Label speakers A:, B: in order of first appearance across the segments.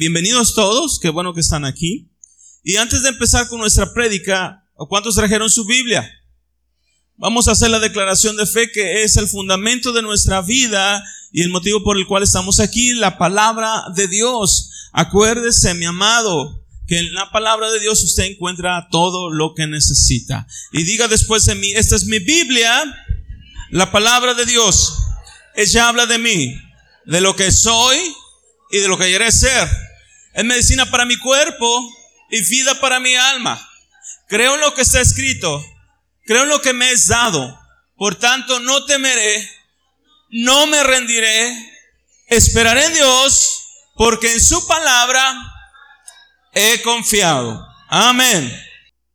A: Bienvenidos todos, qué bueno que están aquí. Y antes de empezar con nuestra prédica, ¿cuántos trajeron su Biblia? Vamos a hacer la declaración de fe que es el fundamento de nuestra vida y el motivo por el cual estamos aquí, la palabra de Dios. Acuérdese, mi amado, que en la palabra de Dios usted encuentra todo lo que necesita. Y diga después de mí, esta es mi Biblia, la palabra de Dios. Ella habla de mí, de lo que soy y de lo que quiere ser. Es medicina para mi cuerpo y vida para mi alma. Creo en lo que está escrito. Creo en lo que me es dado. Por tanto, no temeré, no me rendiré, esperaré en Dios, porque en su palabra he confiado. Amén.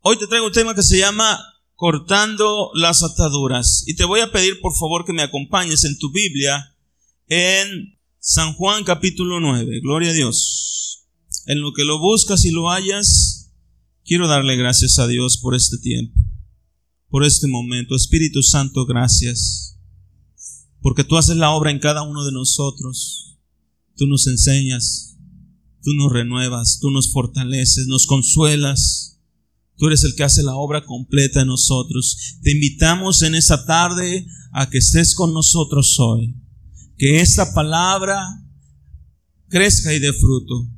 A: Hoy te traigo un tema que se llama cortando las ataduras. Y te voy a pedir por favor que me acompañes en tu Biblia en San Juan capítulo 9. Gloria a Dios en lo que lo buscas y lo hallas, quiero darle gracias a Dios por este tiempo, por este momento. Espíritu Santo, gracias, porque tú haces la obra en cada uno de nosotros. Tú nos enseñas, tú nos renuevas, tú nos fortaleces, nos consuelas. Tú eres el que hace la obra completa en nosotros. Te invitamos en esta tarde a que estés con nosotros hoy. Que esta palabra crezca y dé fruto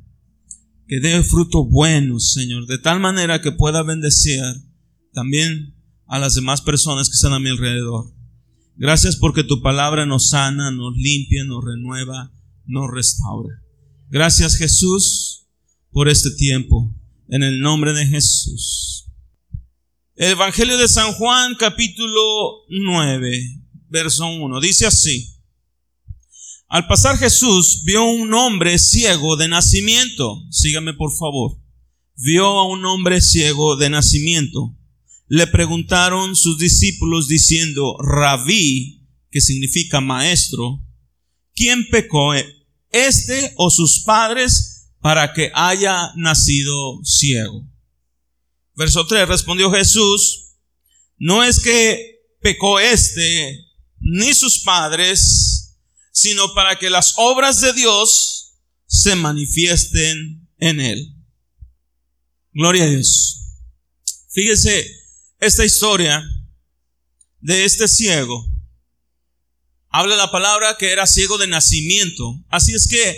A: que dé fruto bueno, Señor, de tal manera que pueda bendecir también a las demás personas que están a mi alrededor. Gracias porque tu palabra nos sana, nos limpia, nos renueva, nos restaura. Gracias Jesús por este tiempo. En el nombre de Jesús. El Evangelio de San Juan capítulo 9, verso 1. Dice así. Al pasar Jesús vio un hombre ciego de nacimiento. Sígame por favor. Vio a un hombre ciego de nacimiento. Le preguntaron sus discípulos diciendo, rabí, que significa maestro, ¿quién pecó, este o sus padres, para que haya nacido ciego? Verso 3 respondió Jesús, no es que pecó este ni sus padres, sino para que las obras de Dios se manifiesten en él. Gloria a Dios. Fíjese esta historia de este ciego. Habla la palabra que era ciego de nacimiento. Así es que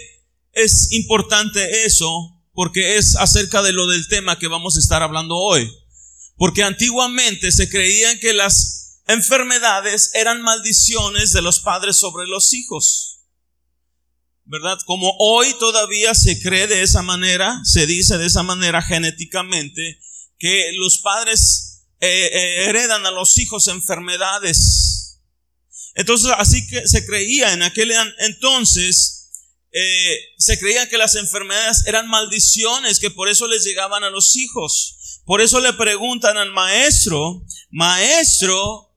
A: es importante eso porque es acerca de lo del tema que vamos a estar hablando hoy. Porque antiguamente se creían que las enfermedades eran maldiciones de los padres sobre los hijos. ¿Verdad? Como hoy todavía se cree de esa manera, se dice de esa manera genéticamente, que los padres eh, eh, heredan a los hijos enfermedades. Entonces, así que se creía en aquel entonces, eh, se creía que las enfermedades eran maldiciones, que por eso les llegaban a los hijos. Por eso le preguntan al maestro, maestro,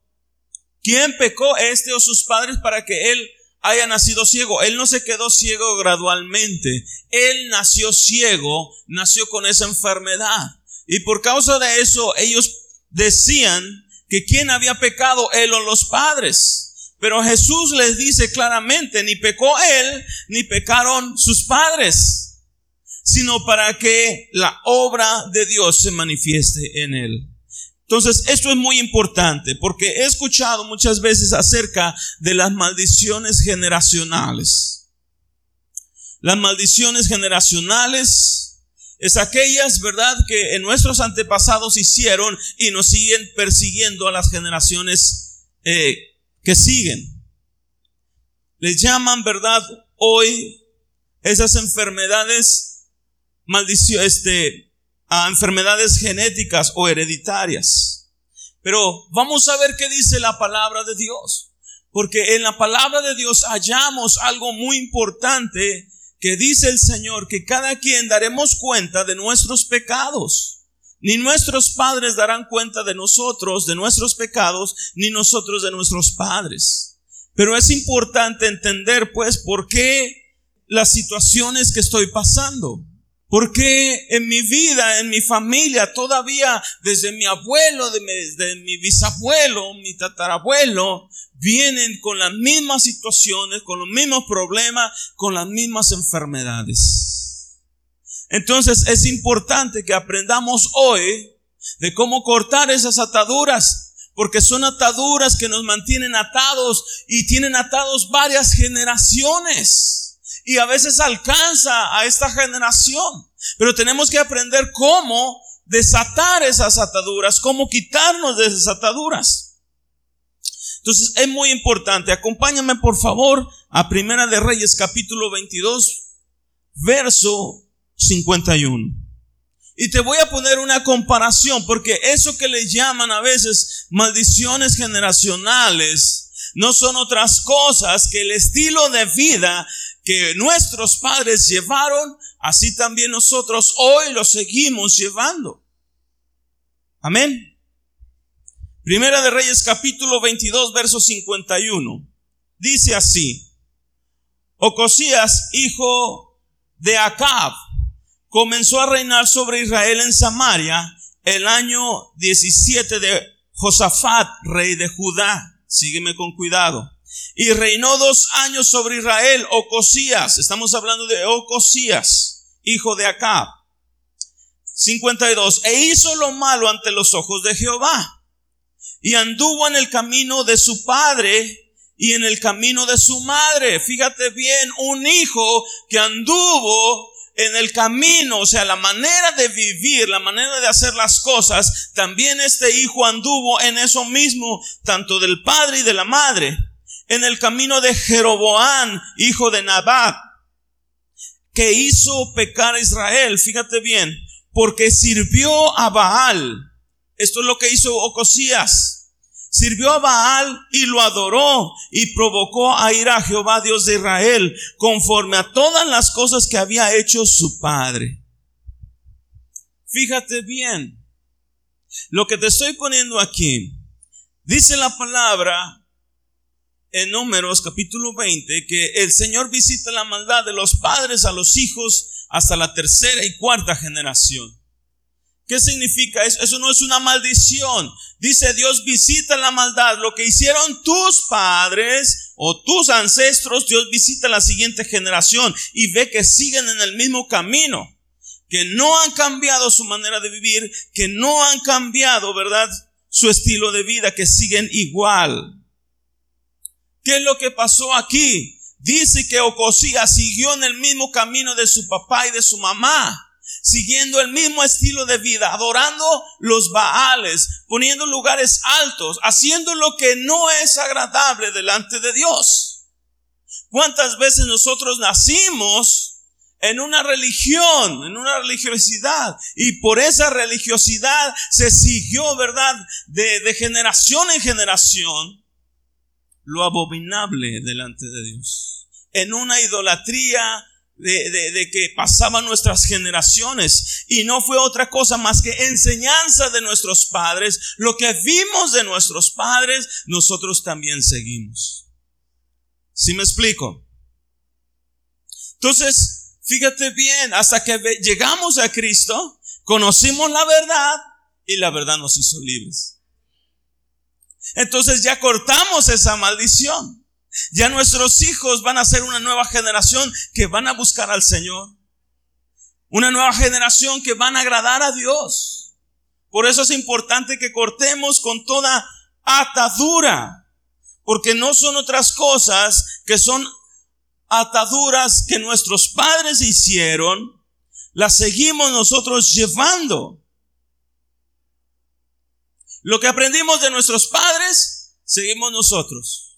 A: ¿Quién pecó este o sus padres para que él haya nacido ciego? Él no se quedó ciego gradualmente. Él nació ciego, nació con esa enfermedad. Y por causa de eso ellos decían que quién había pecado, él o los padres. Pero Jesús les dice claramente, ni pecó él, ni pecaron sus padres, sino para que la obra de Dios se manifieste en él. Entonces, esto es muy importante porque he escuchado muchas veces acerca de las maldiciones generacionales. Las maldiciones generacionales es aquellas, ¿verdad?, que en nuestros antepasados hicieron y nos siguen persiguiendo a las generaciones eh, que siguen. Les llaman, ¿verdad?, hoy esas enfermedades, maldición, este, a enfermedades genéticas o hereditarias. Pero vamos a ver qué dice la palabra de Dios. Porque en la palabra de Dios hallamos algo muy importante que dice el Señor que cada quien daremos cuenta de nuestros pecados. Ni nuestros padres darán cuenta de nosotros, de nuestros pecados, ni nosotros de nuestros padres. Pero es importante entender pues por qué las situaciones que estoy pasando. Porque en mi vida, en mi familia, todavía desde mi abuelo, desde mi bisabuelo, mi tatarabuelo, vienen con las mismas situaciones, con los mismos problemas, con las mismas enfermedades. Entonces es importante que aprendamos hoy de cómo cortar esas ataduras, porque son ataduras que nos mantienen atados y tienen atados varias generaciones. Y a veces alcanza a esta generación. Pero tenemos que aprender cómo desatar esas ataduras, cómo quitarnos de esas ataduras. Entonces es muy importante. Acompáñame por favor a Primera de Reyes capítulo 22, verso 51. Y te voy a poner una comparación, porque eso que le llaman a veces maldiciones generacionales no son otras cosas que el estilo de vida que nuestros padres llevaron, así también nosotros hoy lo seguimos llevando. Amén. Primera de Reyes capítulo 22, verso 51. Dice así, Ocosías, hijo de Acab, comenzó a reinar sobre Israel en Samaria el año 17 de Josafat, rey de Judá. Sígueme con cuidado. Y reinó dos años sobre Israel, Ocosías. Estamos hablando de Ocosías, hijo de Acab. 52. E hizo lo malo ante los ojos de Jehová. Y anduvo en el camino de su padre y en el camino de su madre. Fíjate bien, un hijo que anduvo en el camino, o sea, la manera de vivir, la manera de hacer las cosas, también este hijo anduvo en eso mismo, tanto del padre y de la madre, en el camino de Jeroboán, hijo de Nabat, que hizo pecar a Israel, fíjate bien, porque sirvió a Baal. Esto es lo que hizo Ocosías sirvió a Baal y lo adoró y provocó a ir a Jehová Dios de Israel conforme a todas las cosas que había hecho su padre. Fíjate bien, lo que te estoy poniendo aquí, dice la palabra en Números capítulo 20 que el Señor visita la maldad de los padres a los hijos hasta la tercera y cuarta generación. ¿Qué significa eso? Eso no es una maldición. Dice Dios visita la maldad. Lo que hicieron tus padres o tus ancestros, Dios visita la siguiente generación y ve que siguen en el mismo camino. Que no han cambiado su manera de vivir, que no han cambiado, ¿verdad? Su estilo de vida, que siguen igual. ¿Qué es lo que pasó aquí? Dice que Ocosías siguió en el mismo camino de su papá y de su mamá siguiendo el mismo estilo de vida, adorando los Baales, poniendo lugares altos, haciendo lo que no es agradable delante de Dios. ¿Cuántas veces nosotros nacimos en una religión, en una religiosidad, y por esa religiosidad se siguió, ¿verdad?, de generación en generación, lo abominable delante de Dios. En una idolatría de, que pasaban nuestras generaciones y no fue otra cosa más que enseñanza de nuestros padres. Lo que vimos de nuestros padres, nosotros también seguimos. ¿Sí me explico? Entonces, fíjate bien, hasta que llegamos a Cristo, conocimos la verdad y la verdad nos hizo libres. Entonces ya cortamos esa maldición. Ya nuestros hijos van a ser una nueva generación que van a buscar al Señor. Una nueva generación que van a agradar a Dios. Por eso es importante que cortemos con toda atadura. Porque no son otras cosas que son ataduras que nuestros padres hicieron. Las seguimos nosotros llevando. Lo que aprendimos de nuestros padres, seguimos nosotros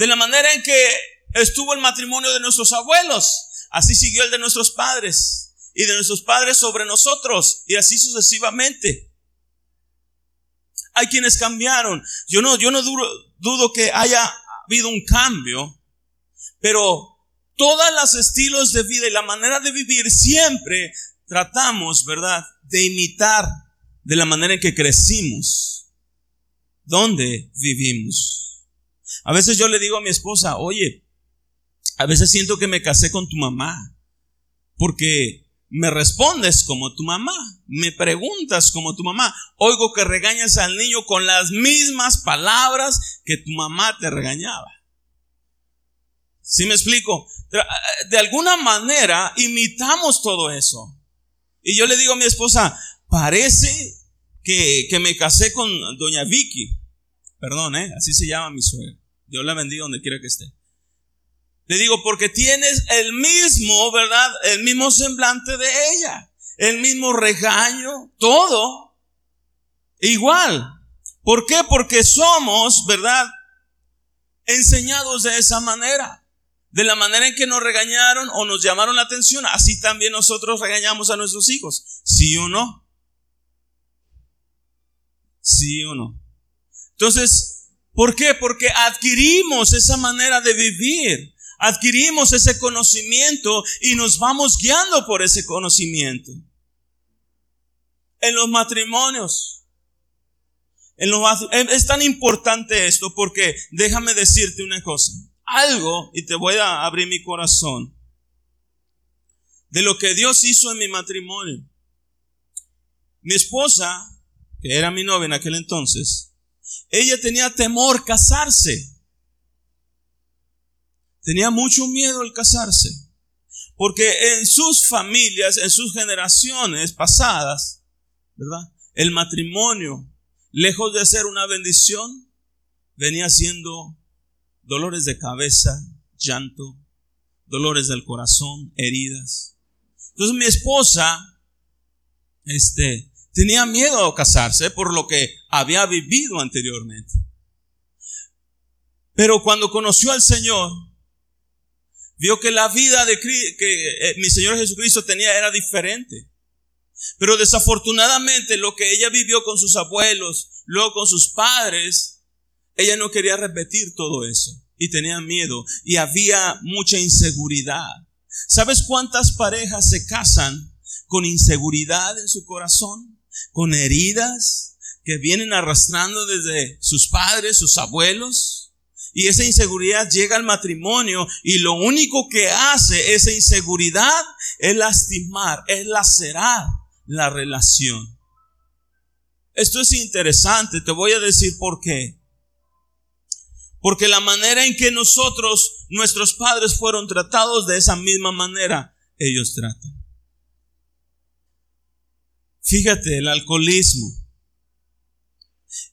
A: de la manera en que estuvo el matrimonio de nuestros abuelos, así siguió el de nuestros padres y de nuestros padres sobre nosotros y así sucesivamente. Hay quienes cambiaron. Yo no, yo no dudo, dudo que haya habido un cambio, pero todos los estilos de vida y la manera de vivir siempre tratamos, ¿verdad?, de imitar de la manera en que crecimos, donde vivimos. A veces yo le digo a mi esposa, oye, a veces siento que me casé con tu mamá, porque me respondes como tu mamá, me preguntas como tu mamá, oigo que regañas al niño con las mismas palabras que tu mamá te regañaba. ¿Sí me explico? de alguna manera imitamos todo eso. Y yo le digo a mi esposa, parece que, que me casé con doña Vicky. Perdón, ¿eh? así se llama mi suegra. Dios la bendiga donde quiera que esté. Le digo, porque tienes el mismo, ¿verdad? El mismo semblante de ella. El mismo regaño, todo. Igual. ¿Por qué? Porque somos, ¿verdad? Enseñados de esa manera. De la manera en que nos regañaron o nos llamaron la atención, así también nosotros regañamos a nuestros hijos. ¿Sí o no? ¿Sí o no? Entonces, ¿por qué? Porque adquirimos esa manera de vivir, adquirimos ese conocimiento y nos vamos guiando por ese conocimiento. En los matrimonios, en los, es tan importante esto porque déjame decirte una cosa, algo, y te voy a abrir mi corazón, de lo que Dios hizo en mi matrimonio. Mi esposa, que era mi novia en aquel entonces, ella tenía temor casarse. Tenía mucho miedo al casarse. Porque en sus familias, en sus generaciones pasadas, ¿verdad? El matrimonio, lejos de ser una bendición, venía siendo dolores de cabeza, llanto, dolores del corazón, heridas. Entonces mi esposa, este, Tenía miedo a casarse por lo que había vivido anteriormente. Pero cuando conoció al Señor, vio que la vida de que eh, mi Señor Jesucristo tenía era diferente. Pero desafortunadamente lo que ella vivió con sus abuelos, luego con sus padres, ella no quería repetir todo eso y tenía miedo y había mucha inseguridad. ¿Sabes cuántas parejas se casan con inseguridad en su corazón? Con heridas que vienen arrastrando desde sus padres, sus abuelos. Y esa inseguridad llega al matrimonio y lo único que hace esa inseguridad es lastimar, es lacerar la relación. Esto es interesante, te voy a decir por qué. Porque la manera en que nosotros, nuestros padres fueron tratados de esa misma manera, ellos tratan. Fíjate, el alcoholismo.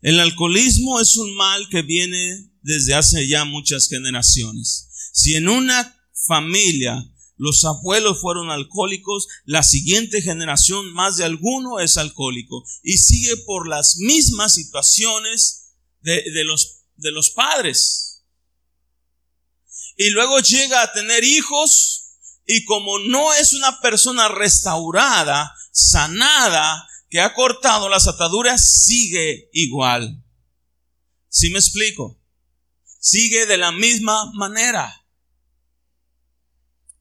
A: El alcoholismo es un mal que viene desde hace ya muchas generaciones. Si en una familia los abuelos fueron alcohólicos, la siguiente generación más de alguno es alcohólico y sigue por las mismas situaciones de, de, los, de los padres. Y luego llega a tener hijos y como no es una persona restaurada, sanada, que ha cortado las ataduras, sigue igual. ¿Sí me explico? Sigue de la misma manera.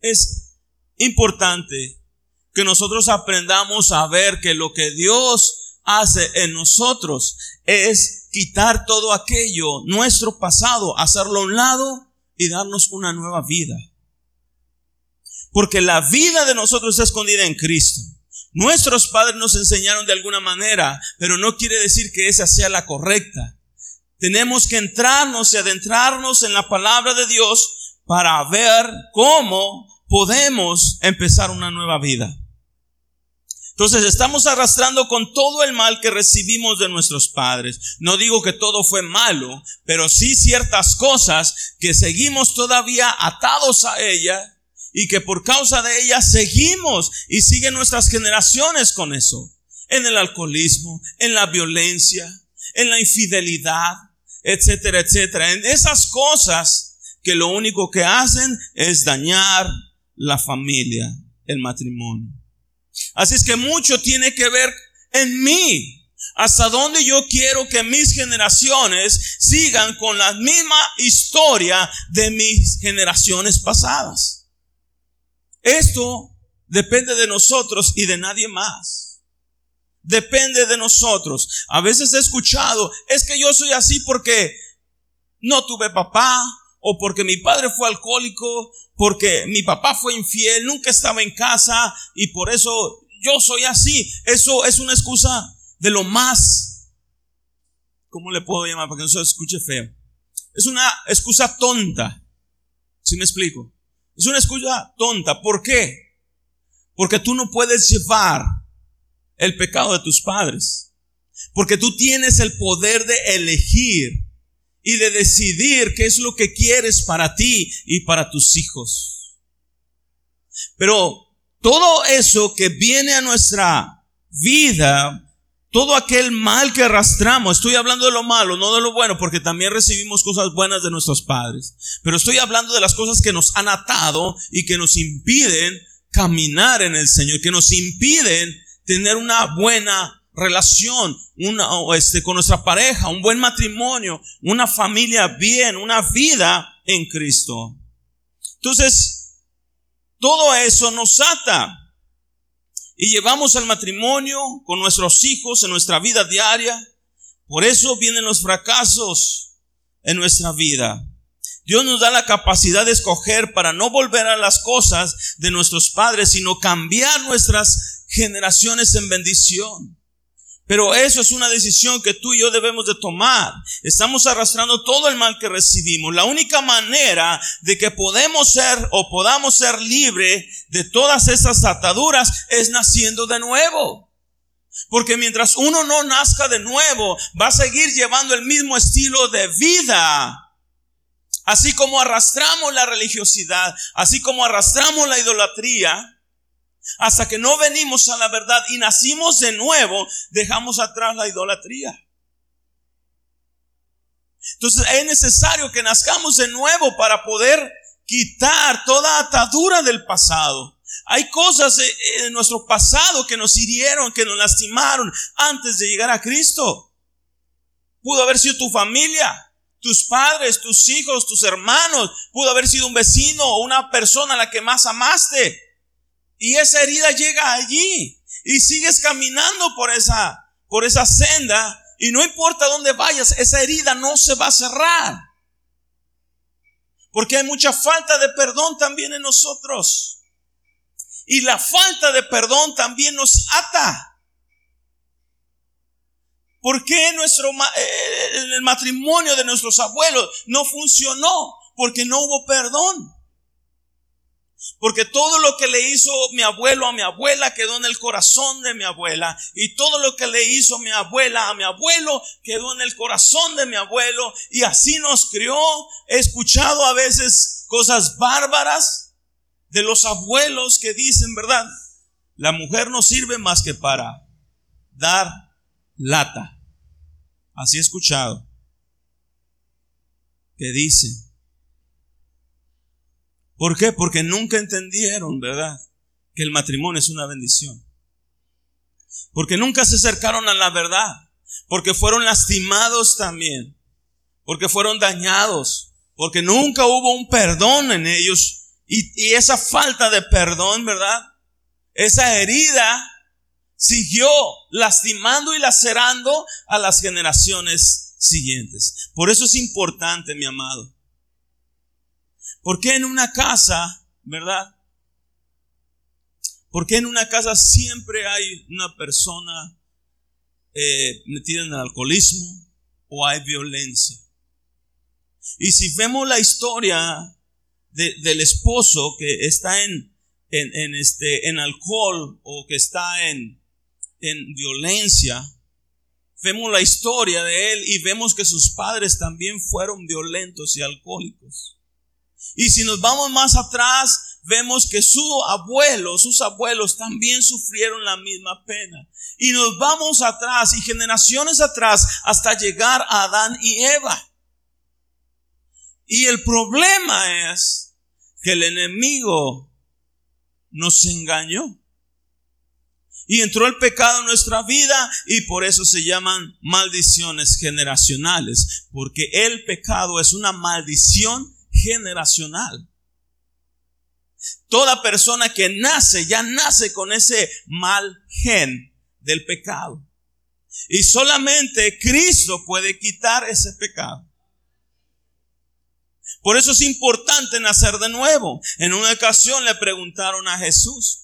A: Es importante que nosotros aprendamos a ver que lo que Dios hace en nosotros es quitar todo aquello, nuestro pasado, hacerlo a un lado y darnos una nueva vida. Porque la vida de nosotros está escondida en Cristo. Nuestros padres nos enseñaron de alguna manera, pero no quiere decir que esa sea la correcta. Tenemos que entrarnos y adentrarnos en la palabra de Dios para ver cómo podemos empezar una nueva vida. Entonces estamos arrastrando con todo el mal que recibimos de nuestros padres. No digo que todo fue malo, pero sí ciertas cosas que seguimos todavía atados a ella y que por causa de ella seguimos y siguen nuestras generaciones con eso. En el alcoholismo, en la violencia, en la infidelidad, etcétera, etcétera. En esas cosas que lo único que hacen es dañar la familia, el matrimonio. Así es que mucho tiene que ver en mí. Hasta dónde yo quiero que mis generaciones sigan con la misma historia de mis generaciones pasadas. Esto depende de nosotros y de nadie más. Depende de nosotros. A veces he escuchado, es que yo soy así porque no tuve papá o porque mi padre fue alcohólico, porque mi papá fue infiel, nunca estaba en casa y por eso yo soy así. Eso es una excusa de lo más, ¿cómo le puedo llamar para que no se escuche feo? Es una excusa tonta. ¿Sí me explico? Es una excusa tonta. ¿Por qué? Porque tú no puedes llevar el pecado de tus padres. Porque tú tienes el poder de elegir y de decidir qué es lo que quieres para ti y para tus hijos. Pero todo eso que viene a nuestra vida, todo aquel mal que arrastramos, estoy hablando de lo malo, no de lo bueno, porque también recibimos cosas buenas de nuestros padres, pero estoy hablando de las cosas que nos han atado y que nos impiden caminar en el Señor, que nos impiden tener una buena relación una, este, con nuestra pareja, un buen matrimonio, una familia bien, una vida en Cristo. Entonces, todo eso nos ata. Y llevamos al matrimonio con nuestros hijos en nuestra vida diaria. Por eso vienen los fracasos en nuestra vida. Dios nos da la capacidad de escoger para no volver a las cosas de nuestros padres, sino cambiar nuestras generaciones en bendición. Pero eso es una decisión que tú y yo debemos de tomar. Estamos arrastrando todo el mal que recibimos. La única manera de que podemos ser o podamos ser libres de todas esas ataduras es naciendo de nuevo. Porque mientras uno no nazca de nuevo, va a seguir llevando el mismo estilo de vida. Así como arrastramos la religiosidad, así como arrastramos la idolatría, hasta que no venimos a la verdad y nacimos de nuevo, dejamos atrás la idolatría. Entonces es necesario que nazcamos de nuevo para poder quitar toda atadura del pasado. Hay cosas en nuestro pasado que nos hirieron, que nos lastimaron antes de llegar a Cristo. Pudo haber sido tu familia, tus padres, tus hijos, tus hermanos. Pudo haber sido un vecino o una persona a la que más amaste. Y esa herida llega allí y sigues caminando por esa, por esa senda y no importa dónde vayas, esa herida no se va a cerrar. Porque hay mucha falta de perdón también en nosotros. Y la falta de perdón también nos ata. ¿Por qué nuestro, eh, el matrimonio de nuestros abuelos no funcionó? Porque no hubo perdón. Porque todo lo que le hizo mi abuelo a mi abuela quedó en el corazón de mi abuela. Y todo lo que le hizo mi abuela a mi abuelo quedó en el corazón de mi abuelo. Y así nos crió. He escuchado a veces cosas bárbaras de los abuelos que dicen, ¿verdad? La mujer no sirve más que para dar lata. Así he escuchado. Que dice, ¿Por qué? Porque nunca entendieron, ¿verdad? Que el matrimonio es una bendición. Porque nunca se acercaron a la verdad. Porque fueron lastimados también. Porque fueron dañados. Porque nunca hubo un perdón en ellos. Y, esa falta de perdón, ¿verdad? Esa herida siguió lastimando y lacerando a las generaciones siguientes. Por eso es importante, mi amado, ¿Por qué en una casa, verdad? ¿Por qué en una casa siempre hay una persona eh, metida en el alcoholismo o hay violencia? Y si vemos la historia del esposo que está en, en, este, en alcohol o que está en, en violencia, vemos la historia de él y vemos que sus padres también fueron violentos y alcohólicos. Y si nos vamos más atrás, vemos que su abuelo, sus abuelos también sufrieron la misma pena. Y nos vamos atrás y generaciones atrás hasta llegar a Adán y Eva. Y el problema es que el enemigo nos engañó. Y entró el pecado en nuestra vida y por eso se llaman maldiciones generacionales. Porque el pecado es una maldición generacional. Toda persona que nace ya nace con ese mal gen del pecado. Y solamente Cristo puede quitar ese pecado. Por eso es importante nacer de nuevo. En una ocasión le preguntaron a Jesús.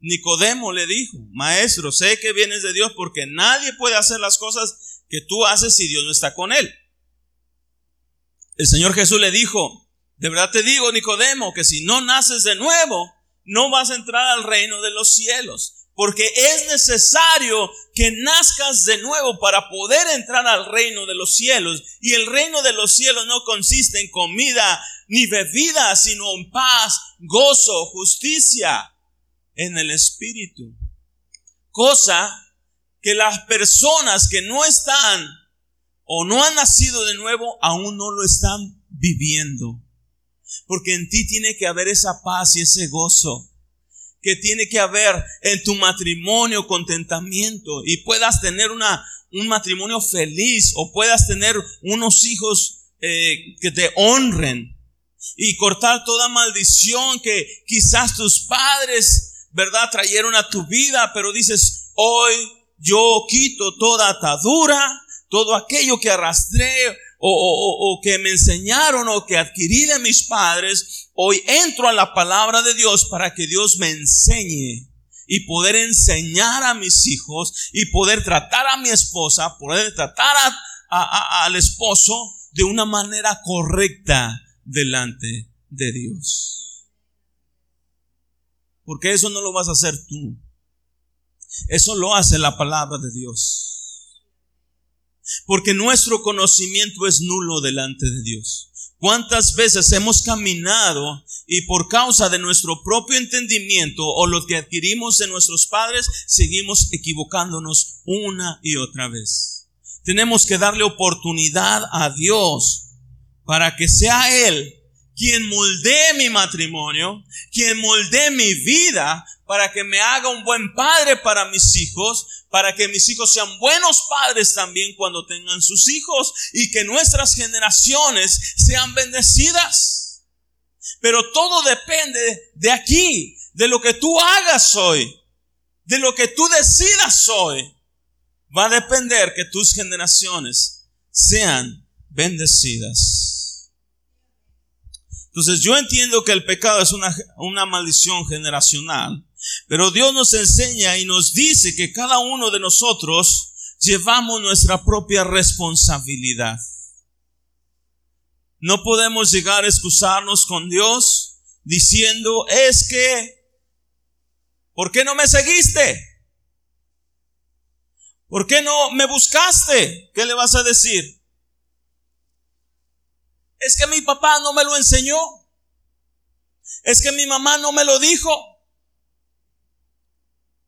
A: Nicodemo le dijo, maestro, sé que vienes de Dios porque nadie puede hacer las cosas que tú haces si Dios no está con él. El Señor Jesús le dijo, De verdad te digo, Nicodemo, que si no naces de nuevo, no vas a entrar al reino de los cielos. Porque es necesario que nazcas de nuevo para poder entrar al reino de los cielos. Y el reino de los cielos no consiste en comida ni bebida, sino en paz, gozo, justicia en el Espíritu. Cosa que las personas que no están o no han nacido de nuevo aún no lo están viviendo. Porque en ti tiene que haber esa paz y ese gozo. Que tiene que haber en tu matrimonio contentamiento y puedas tener una, un matrimonio feliz o puedas tener unos hijos eh, que te honren y cortar toda maldición que quizás tus padres, ¿verdad?, trajeron a tu vida, pero dices, hoy yo quito toda atadura, todo aquello que arrastré o, que me enseñaron o que adquirí de mis padres, hoy entro a la palabra de Dios para que Dios me enseñe y poder enseñar a mis hijos y poder tratar a mi esposa, poder tratar al esposo de una manera correcta delante de Dios. Porque eso no lo vas a hacer tú. Eso lo hace la palabra de Dios. Porque nuestro conocimiento es nulo delante de Dios. ¿Cuántas veces hemos caminado y por causa de nuestro propio entendimiento o lo que adquirimos de nuestros padres, seguimos equivocándonos una y otra vez? Tenemos que darle oportunidad a Dios para que sea Él quien moldee mi matrimonio, quien moldee mi vida para que me haga un buen padre para mis hijos, para que mis hijos sean buenos padres también cuando tengan sus hijos y que nuestras generaciones sean bendecidas. Pero todo depende de aquí, de lo que tú hagas hoy, de lo que tú decidas hoy. Va a depender que tus generaciones sean bendecidas. Entonces yo entiendo que el pecado es una, una maldición generacional pero Dios nos enseña y nos dice que cada uno de nosotros llevamos nuestra propia responsabilidad. No podemos llegar a excusarnos con Dios diciendo, es que, ¿por qué no me seguiste? ¿Por qué no me buscaste? ¿Qué le vas a decir? Es que mi papá no me lo enseñó. Es que mi mamá no me lo dijo.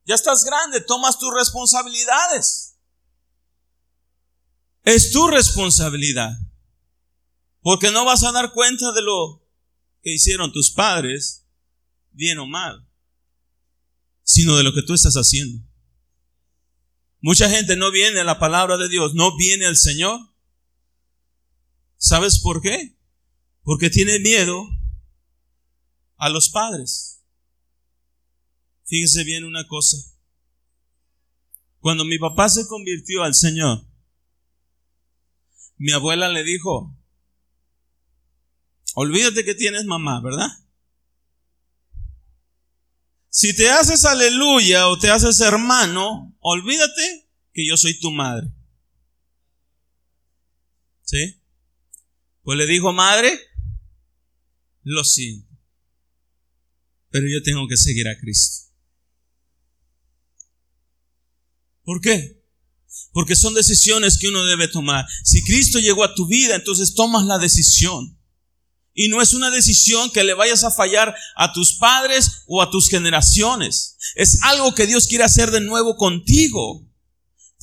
A: Ya estás grande, tomas tus responsabilidades. Es tu responsabilidad. Porque no vas a dar cuenta de lo que hicieron tus padres, bien o mal, sino de lo que tú estás haciendo. Mucha gente no viene a la palabra de Dios, no viene al Señor. ¿Sabes por qué? Porque tiene miedo a los padres. Fíjese bien una cosa. Cuando mi papá se convirtió al Señor, mi abuela le dijo, olvídate que tienes mamá, ¿verdad? Si te haces aleluya o te haces hermano, olvídate que yo soy tu madre. ¿Sí? Pues le dijo, madre, lo siento, pero yo tengo que seguir a Cristo. ¿Por qué? Porque son decisiones que uno debe tomar. Si Cristo llegó a tu vida, entonces tomas la decisión. Y no es una decisión que le vayas a fallar a tus padres o a tus generaciones. Es algo que Dios quiere hacer de nuevo contigo.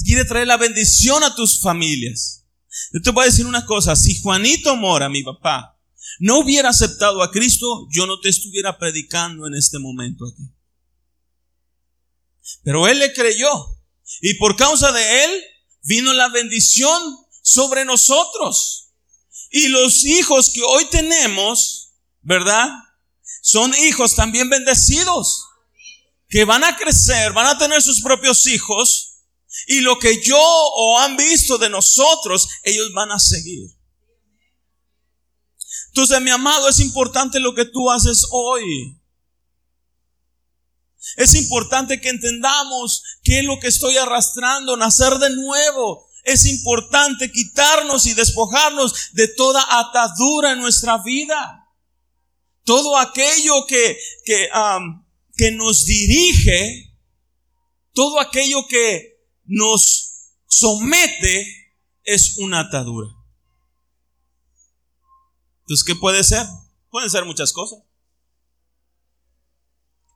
A: Quiere traer la bendición a tus familias. Yo te voy a decir una cosa. Si Juanito Mora, mi papá, no hubiera aceptado a Cristo, yo no te estuviera predicando en este momento aquí. Pero él le creyó. Y por causa de Él vino la bendición sobre nosotros. Y los hijos que hoy tenemos, ¿verdad? Son hijos también bendecidos. Que van a crecer, van a tener sus propios hijos. Y lo que yo o han visto de nosotros, ellos van a seguir. Entonces, mi amado, es importante lo que tú haces hoy. Es importante que entendamos qué es lo que estoy arrastrando, nacer de nuevo. Es importante quitarnos y despojarnos de toda atadura en nuestra vida. todo aquello que, que, que nos dirige, todo aquello que nos somete es una atadura. Entonces, ¿qué puede ser? Pueden ser muchas cosas.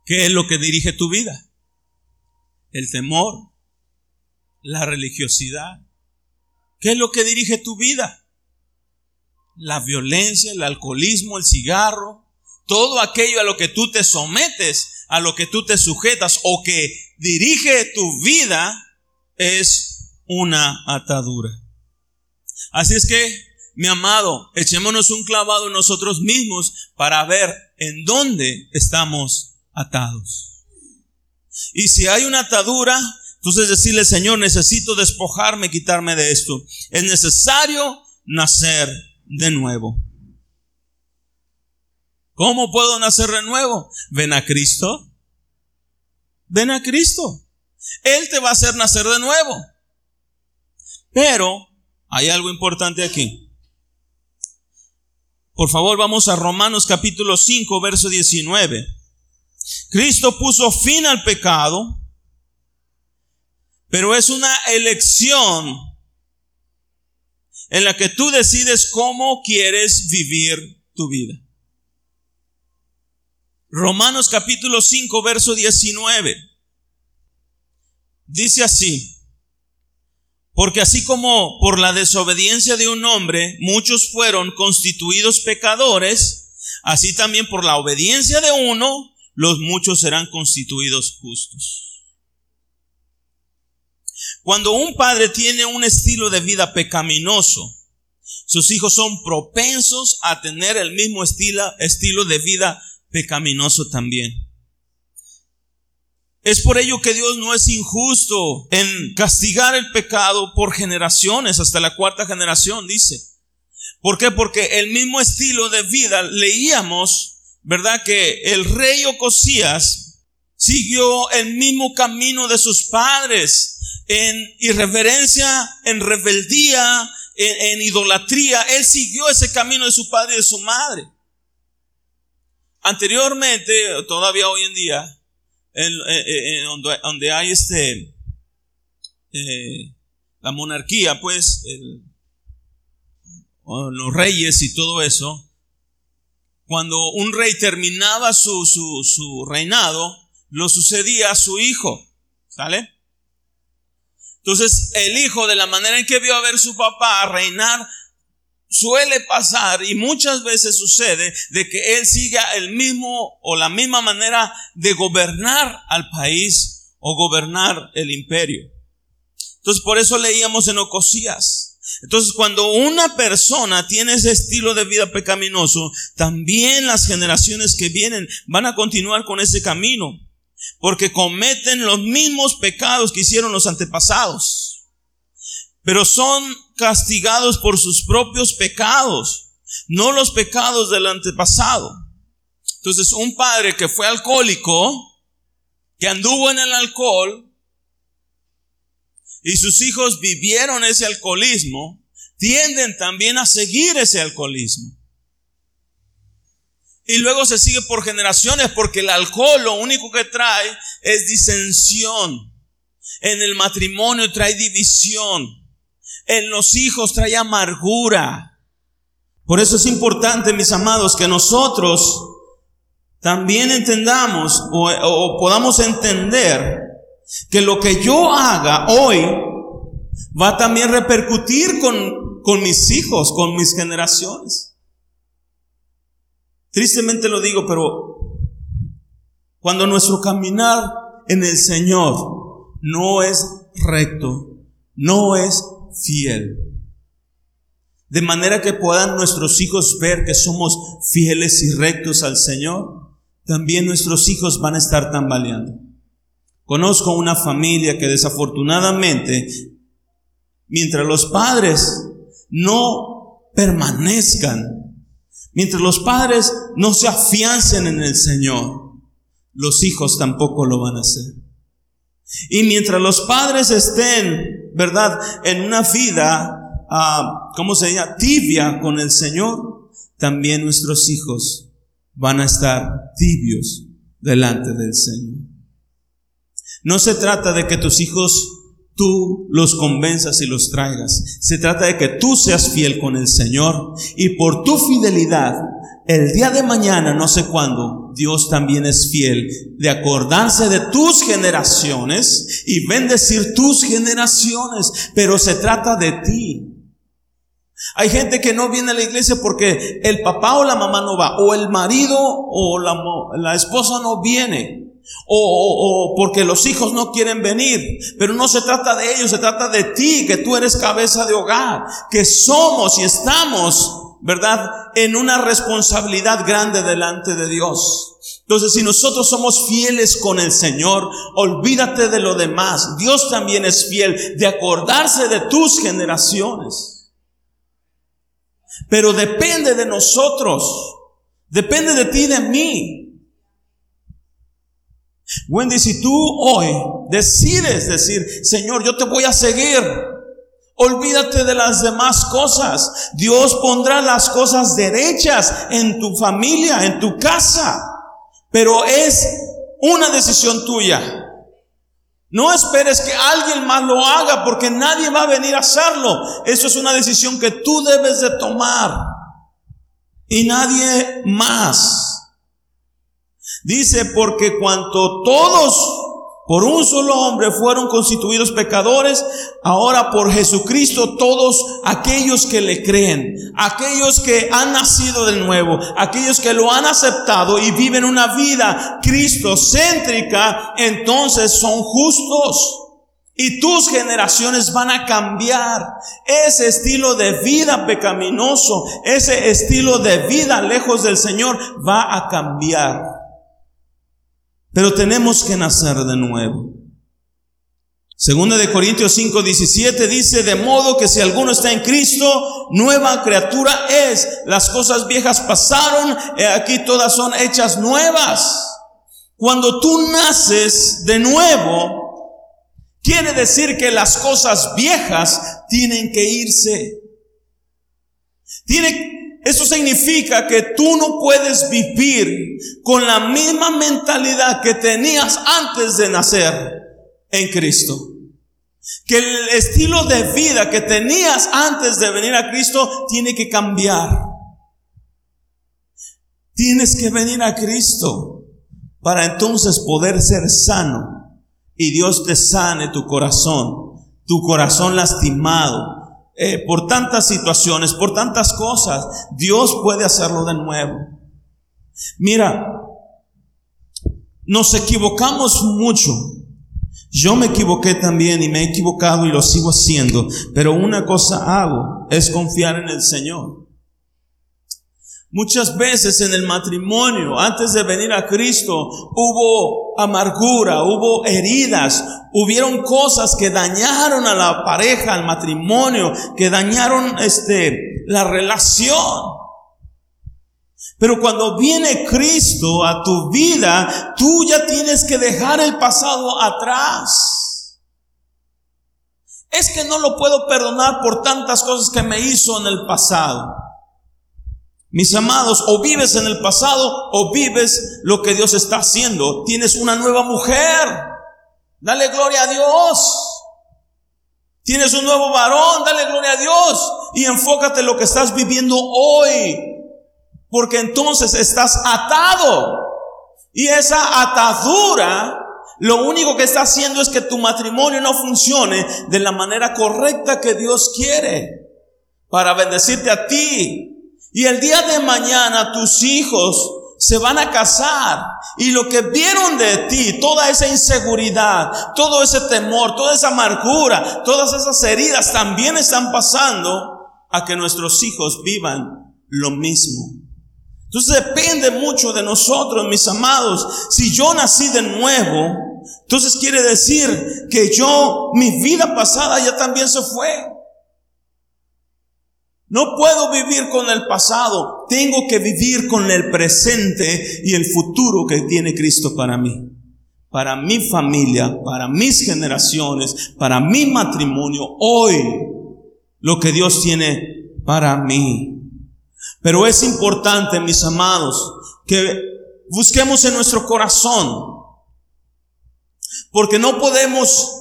A: ¿Qué es lo que dirige tu vida? El temor, la religiosidad. ¿Qué es lo que dirige tu vida? La violencia, el alcoholismo, el cigarro, todo aquello a lo que tú te sometes, a lo que tú te sujetas o que dirige tu vida es una atadura. Así es que, mi amado, echémonos un clavado en nosotros mismos para ver en dónde estamos atados. Y si hay una atadura, entonces decirle, Señor, necesito despojarme, quitarme de esto. Es necesario nacer de nuevo. ¿Cómo puedo nacer de nuevo? Ven a Cristo. Ven a Cristo. Él te va a hacer nacer de nuevo. Pero hay algo importante aquí. Por favor, vamos a Romanos capítulo 5, verso 19. Cristo puso fin al pecado, pero es una elección en la que tú decides cómo quieres vivir tu vida. Romanos capítulo 5, verso 19. Dice así, porque así como por la desobediencia de un hombre muchos fueron constituidos pecadores, así también por la obediencia de uno los muchos serán constituidos justos. Cuando un padre tiene un estilo de vida pecaminoso, sus hijos son propensos a tener el mismo estilo, estilo de vida pecaminoso también. Es por ello que Dios no es injusto en castigar el pecado por generaciones, hasta la cuarta generación, dice. ¿Por qué? Porque el mismo estilo de vida leíamos, ¿verdad? Que el rey Ocosías siguió el mismo camino de sus padres en irreverencia, en rebeldía, en, idolatría. Él siguió ese camino de su padre y de su madre. Anteriormente, todavía hoy en día, en, donde, hay este, eh, la monarquía, pues, los reyes y todo eso, cuando un rey terminaba su, su, su reinado, lo sucedía a su hijo, ¿sale? Entonces, el hijo, de la manera en que vio a ver su papá reinar, suele pasar y muchas veces sucede de que él siga el mismo o la misma manera de gobernar al país o gobernar el imperio. Entonces por eso leíamos en Ocosías. Entonces cuando una persona tiene ese estilo de vida pecaminoso, también las generaciones que vienen van a continuar con ese camino, porque cometen los mismos pecados que hicieron los antepasados pero son castigados por sus propios pecados, no los pecados del antepasado. Entonces, un padre que fue alcohólico, que anduvo en el alcohol, y sus hijos vivieron ese alcoholismo, tienden también a seguir ese alcoholismo. Y luego se sigue por generaciones porque el alcohol lo único que trae es disensión. En el matrimonio trae división en los hijos trae amargura. Por eso es importante, mis amados, que nosotros también entendamos o, podamos entender que lo que yo haga hoy va a también repercutir con, con mis hijos, con mis generaciones. Tristemente lo digo, pero cuando nuestro caminar en el Señor no es recto, no es fiel. De manera que puedan nuestros hijos ver que somos fieles y rectos al Señor, también nuestros hijos van a estar tambaleando. Conozco una familia que desafortunadamente, mientras los padres no permanezcan, mientras los padres no se afiancen en el Señor, los hijos tampoco lo van a hacer. Y mientras los padres estén ¿verdad? En una vida, uh, ¿cómo se llama? Tibia con el Señor, también nuestros hijos van a estar tibios delante del Señor. No se trata de que tus hijos tú los convenzas y los traigas. Se trata de que tú seas fiel con el Señor y por tu fidelidad, el día de mañana, no sé cuándo, Dios también es fiel de acordarse de tus generaciones y bendecir tus generaciones, pero se trata de ti. Hay gente que no viene a la iglesia porque el papá o la mamá no va, o el marido o la, la esposa no viene. O, porque los hijos no quieren venir. Pero no se trata de ellos, se trata de ti, que tú eres cabeza de hogar, que somos y estamos, ¿verdad? En una responsabilidad grande delante de Dios. Entonces, si nosotros somos fieles con el Señor, olvídate de lo demás. Dios también es fiel de acordarse de tus generaciones. Pero depende de nosotros. Depende de ti, de mí. Wendy, si tú hoy decides decir, Señor, yo te voy a seguir, olvídate de las demás cosas. Dios pondrá las cosas derechas en tu familia, en tu casa, pero es una decisión tuya. No esperes que alguien más lo haga porque nadie va a venir a hacerlo. Eso es una decisión que tú debes de tomar y nadie más. Dice, porque cuanto todos por un solo hombre fueron constituidos pecadores, ahora por Jesucristo todos aquellos que le creen, aquellos que han nacido de nuevo, aquellos que lo han aceptado y viven una vida cristocéntrica, entonces son justos. Y tus generaciones van a cambiar. Ese estilo de vida pecaminoso, ese estilo de vida lejos del Señor va a cambiar. Pero tenemos que nacer de nuevo. Segunda de Corintios 5, 17 dice, de modo que si alguno está en Cristo, nueva criatura es. Las cosas viejas pasaron, aquí todas son hechas nuevas. Cuando tú naces de nuevo, quiere decir que las cosas viejas tienen que irse. Tiene, eso significa que tú no puedes vivir con la misma mentalidad que tenías antes de nacer en Cristo. Que el estilo de vida que tenías antes de venir a Cristo tiene que cambiar. Tienes que venir a Cristo para entonces poder ser sano y Dios te sane tu corazón, tu corazón lastimado, eh, por tantas situaciones, por tantas cosas, Dios puede hacerlo de nuevo. Mira, nos equivocamos mucho. Yo me equivoqué también y me he equivocado y lo sigo haciendo, pero una cosa hago es confiar en el Señor. Muchas veces en el matrimonio, antes de venir a Cristo, hubo amargura, hubo heridas, hubieron cosas que dañaron a la pareja, al matrimonio, que dañaron este, la relación. Pero cuando viene Cristo a tu vida, tú ya tienes que dejar el pasado atrás. Es que no lo puedo perdonar por tantas cosas que me hizo en el pasado. Mis amados, o vives en el pasado o vives lo que Dios está haciendo. Tienes una nueva mujer. Dale gloria a Dios. Tienes un nuevo varón. Dale gloria a Dios. Y enfócate en lo que estás viviendo hoy. Porque entonces estás atado. Y esa atadura lo único que está haciendo es que tu matrimonio no funcione de la manera correcta que Dios quiere. Para bendecirte a ti y el día de mañana tus hijos se van a casar y lo que vieron de ti, toda esa inseguridad, todo ese temor, toda esa amargura, todas esas heridas también están pasando a que nuestros hijos vivan lo mismo. Entonces depende mucho de nosotros, mis amados. Si yo nací de nuevo, entonces quiere decir que yo, mi vida pasada ya también se fue. No puedo vivir con el pasado, tengo que vivir con el presente y el futuro que tiene Cristo para mí, para mi familia, para mis generaciones, para mi matrimonio, hoy, lo que Dios tiene para mí. Pero es importante, mis amados, que busquemos en nuestro corazón. Porque no podemos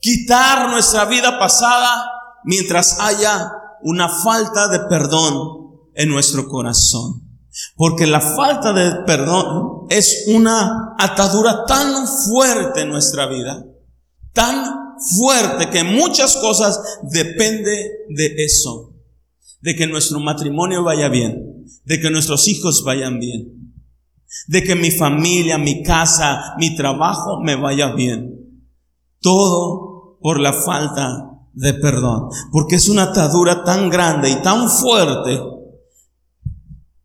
A: quitar nuestra vida pasada mientras haya una falta de perdón en nuestro corazón. Porque la falta de perdón es una atadura tan fuerte en nuestra vida, tan fuerte que muchas cosas depende de eso, de que nuestro matrimonio vaya bien, de que nuestros hijos vayan bien, de que mi familia, mi casa, mi trabajo me vaya bien. Todo por la falta de perdón, porque es una atadura tan grande y tan fuerte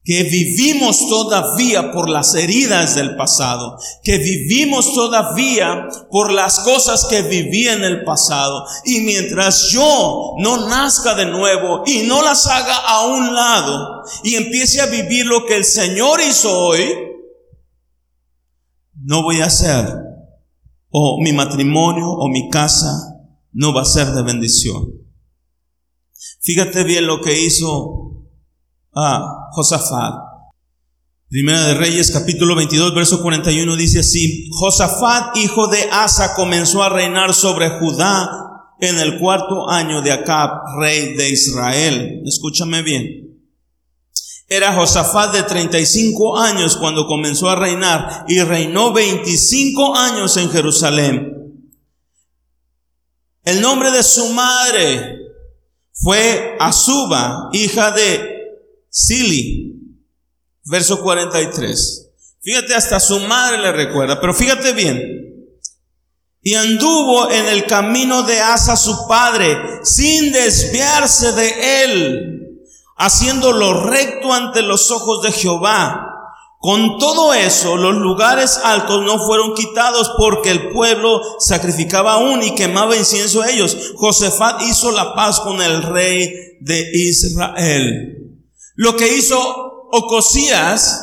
A: que vivimos todavía por las heridas del pasado, que vivimos todavía por las cosas que viví en el pasado. Y mientras yo no nazca de nuevo y no las haga a un lado y empiece a vivir lo que el Señor hizo hoy, no voy a hacer, o mi matrimonio o mi casa no va a ser de bendición. Fíjate bien lo que hizo a Josafat. Primera de Reyes, capítulo 22, verso 41 dice así, Josafat, hijo de Asa, comenzó a reinar sobre Judá en el cuarto año de Acab, rey de Israel. Escúchame bien. Era Josafat de 35 años cuando comenzó a reinar y reinó 25 años en Jerusalén. El nombre de su madre fue Azuba, hija de Sili, verso 43. Fíjate, hasta su madre le recuerda, pero fíjate bien. Y anduvo en el camino de Asa su padre, sin desviarse de él, haciendo lo recto ante los ojos de Jehová. Con todo eso, los lugares altos no fueron quitados porque el pueblo sacrificaba aún y quemaba incienso a ellos. Josefat hizo la paz con el rey de Israel. Lo que hizo Ocosías,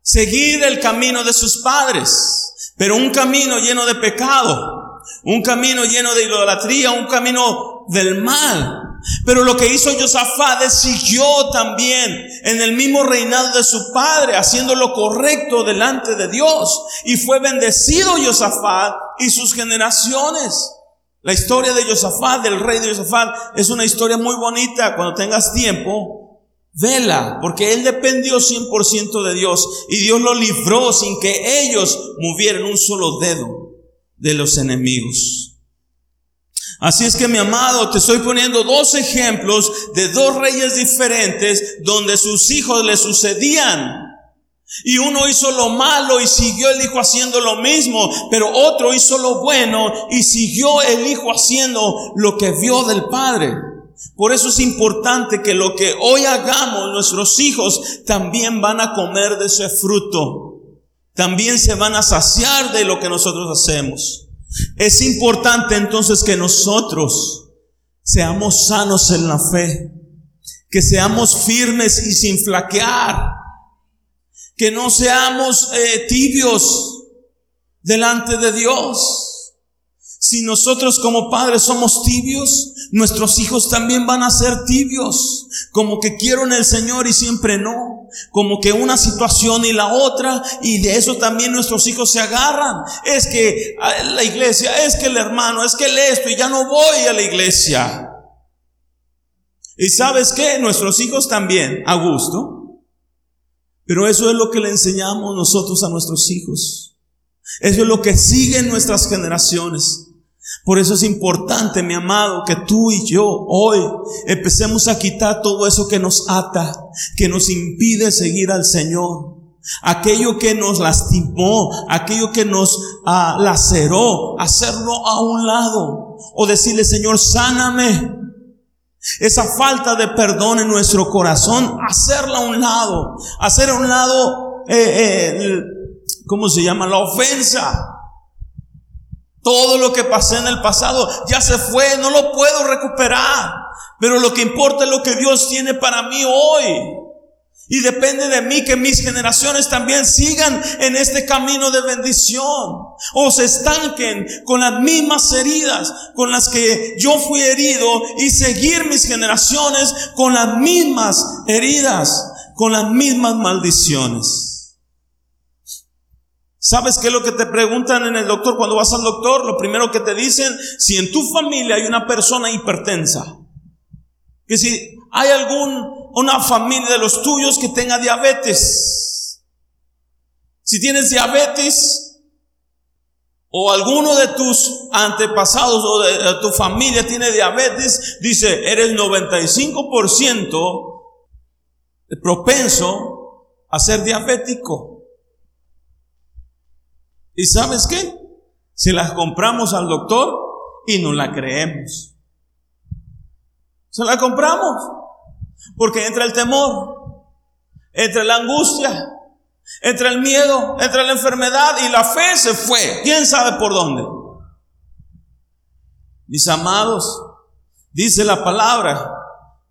A: seguir el camino de sus padres, pero un camino lleno de pecado, un camino lleno de idolatría, un camino del mal. Pero lo que hizo Josafat siguió también en el mismo reinado de su padre, haciendo lo correcto delante de Dios. Y fue bendecido Josafat y sus generaciones. La historia de Josafat, del rey de Josafat, es una historia muy bonita. Cuando tengas tiempo, Vela, porque él dependió 100% de Dios y Dios lo libró sin que ellos movieran un solo dedo de los enemigos. Así es que mi amado, te estoy poniendo dos ejemplos de dos reyes diferentes donde sus hijos le sucedían. Y uno hizo lo malo y siguió el hijo haciendo lo mismo, pero otro hizo lo bueno y siguió el hijo haciendo lo que vio del padre. Por eso es importante que lo que hoy hagamos, nuestros hijos también van a comer de ese fruto. También se van a saciar de lo que nosotros hacemos. Es importante entonces que nosotros seamos sanos en la fe, que seamos firmes y sin flaquear, que no seamos eh, tibios delante de Dios. Si nosotros como padres somos tibios, nuestros hijos también van a ser tibios. Como que quiero en el Señor y siempre no. Como que una situación y la otra. Y de eso también nuestros hijos se agarran. Es que ah, la iglesia, es que el hermano, es que el esto y ya no voy a la iglesia. Y sabes qué? Nuestros hijos también, a gusto. Pero eso es lo que le enseñamos nosotros a nuestros hijos. Eso es lo que siguen nuestras generaciones. Por eso es importante, mi amado, que tú y yo hoy empecemos a quitar todo eso que nos ata, que nos impide seguir al Señor. Aquello que nos lastimó, aquello que nos ah, laceró, hacerlo a un lado. O decirle, Señor, sáname. Esa falta de perdón en nuestro corazón, hacerla a un lado. Hacer a un lado, eh, eh, ¿cómo se llama? La ofensa. Todo lo que pasé en el pasado ya se fue, no lo puedo recuperar. Pero lo que importa es lo que Dios tiene para mí hoy. Y depende de mí que mis generaciones también sigan en este camino de bendición. O se estanquen con las mismas heridas con las que yo fui herido y seguir mis generaciones con las mismas heridas, con las mismas maldiciones. ¿Sabes qué es lo que te preguntan en el doctor cuando vas al doctor? Lo primero que te dicen, si en tu familia hay una persona hipertensa, que si hay algún, una familia de los tuyos que tenga diabetes, si tienes diabetes, o alguno de tus antepasados o de, tu familia tiene diabetes, dice, eres 95% propenso a ser diabético. ¿Y sabes qué? Si las compramos al doctor y no la creemos. Se la compramos. Porque entra el temor, entra la angustia, entra el miedo, entra la enfermedad y la fe se fue. ¿Quién sabe por dónde? Mis amados, dice la palabra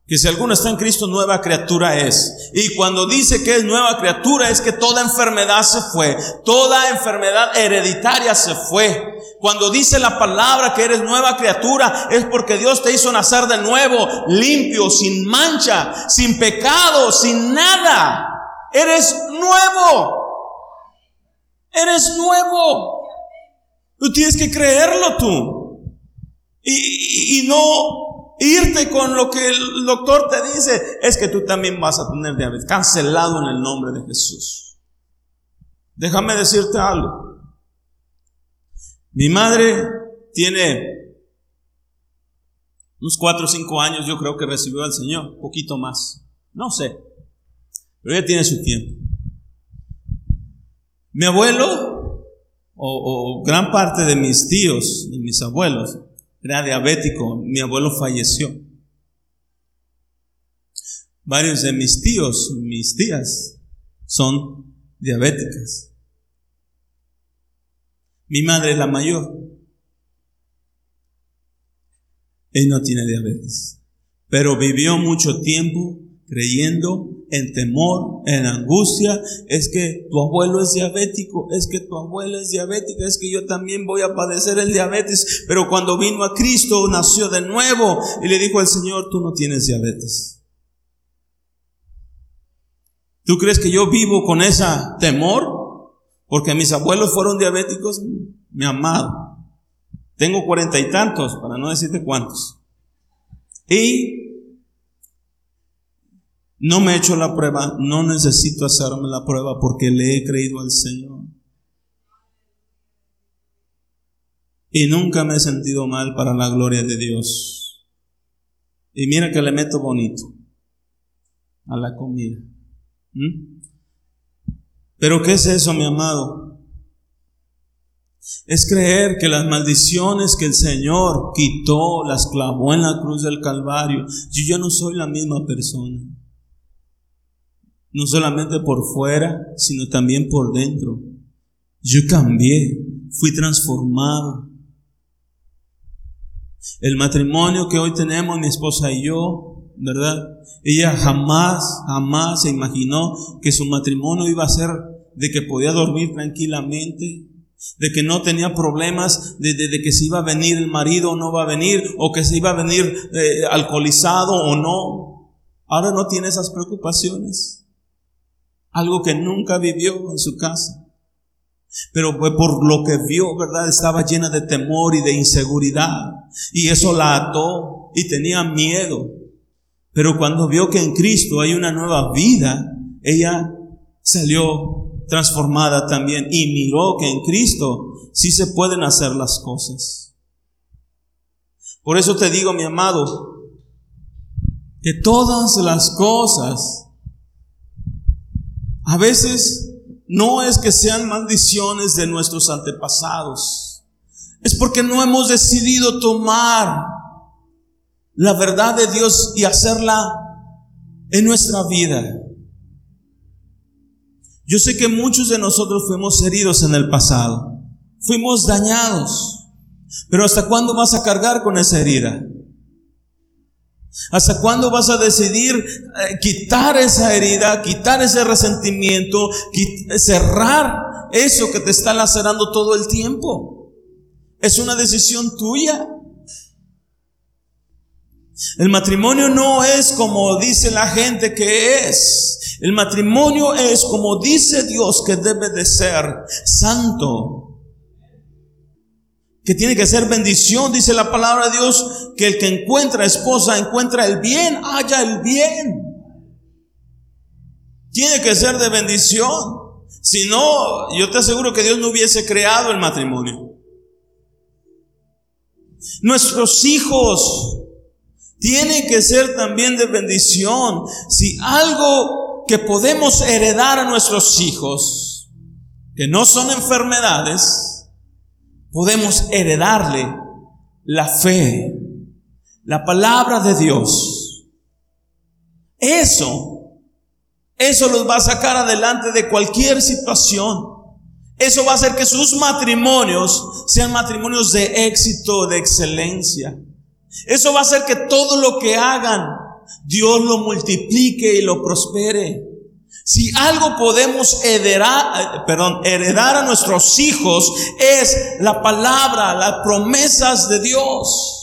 A: que si alguno está en Cristo, nueva criatura es. Y cuando dice que es nueva criatura, es que toda enfermedad se fue, toda enfermedad hereditaria se fue. Cuando dice la palabra que eres nueva criatura, es porque Dios te hizo nacer de nuevo, limpio, sin mancha, sin pecado, sin nada. Eres nuevo. Eres nuevo. Tú tienes que creerlo tú. Y, y no irte con lo que el doctor te dice, es que tú también vas a tener diabetes. Cancelado en el nombre de Jesús. Déjame decirte algo. Mi madre tiene unos cuatro o cinco años, yo creo que recibió al Señor, poquito más. No sé. Pero ella tiene su tiempo. Mi abuelo, o, o gran parte de mis tíos y mis abuelos, era diabético, mi abuelo falleció. Varios de mis tíos, mis tías, son diabéticas. Mi madre es la mayor. Él no tiene diabetes, pero vivió mucho tiempo creyendo en temor, en angustia, es que tu abuelo es diabético, es que tu abuela es diabética, es que yo también voy a padecer el diabetes. Pero cuando vino a Cristo, nació de nuevo y le dijo al Señor, tú no tienes diabetes. ¿Tú crees que yo vivo con ese temor? Porque mis abuelos fueron diabéticos, mi amado. Tengo cuarenta y tantos, para no decirte cuántos. Y no me he hecho la prueba, no necesito hacerme la prueba porque le he creído al Señor. Y nunca me he sentido mal para la gloria de Dios. Y mira que le meto bonito a la comida. ¿Mm? Pero ¿qué es eso, mi amado? Es creer que las maldiciones que el Señor quitó, las clavó en la cruz del Calvario, yo ya no soy la misma persona no solamente por fuera, sino también por dentro. Yo cambié, fui transformado. El matrimonio que hoy tenemos, mi esposa y yo, ¿verdad? Ella jamás, jamás se imaginó que su matrimonio iba a ser de que podía dormir tranquilamente, de que no tenía problemas, de, que se iba a venir el marido o no va a venir, o que se iba a venir eh, alcoholizado o no. Ahora no tiene esas preocupaciones algo que nunca vivió en su casa. Pero por lo que vio, ¿verdad? Estaba llena de temor y de inseguridad. Y eso la ató y tenía miedo. Pero cuando vio que en Cristo hay una nueva vida, ella salió transformada también y miró que en Cristo sí se pueden hacer las cosas. Por eso te digo, mi amado, que todas las cosas a veces no es que sean maldiciones de nuestros antepasados. Es porque no hemos decidido tomar la verdad de Dios y hacerla en nuestra vida. Yo sé que muchos de nosotros fuimos heridos en el pasado. Fuimos dañados. Pero ¿hasta cuándo vas a cargar con esa herida? ¿Hasta cuándo vas a decidir eh, quitar esa herida, quitar ese resentimiento, cerrar eso que te está lacerando todo el tiempo? Es una decisión tuya. El matrimonio no es como dice la gente que es. El matrimonio es como dice Dios que debe de ser santo. Que tiene que ser bendición, dice la palabra de Dios, que el que encuentra esposa encuentra el bien, haya el bien. Tiene que ser de bendición. Si no, yo te aseguro que Dios no hubiese creado el matrimonio. Nuestros hijos tienen que ser también de bendición. Si algo que podemos heredar a nuestros hijos, que no son enfermedades, podemos heredarle la fe, la palabra de Dios. Eso eso los va a sacar adelante de cualquier situación. Eso va a hacer que sus matrimonios sean matrimonios de éxito, de excelencia. Eso va a hacer que todo lo que hagan, Dios lo multiplique y lo prospere. Si algo podemos heredar, eh, perdón, heredar a nuestros hijos es la palabra, las promesas de Dios.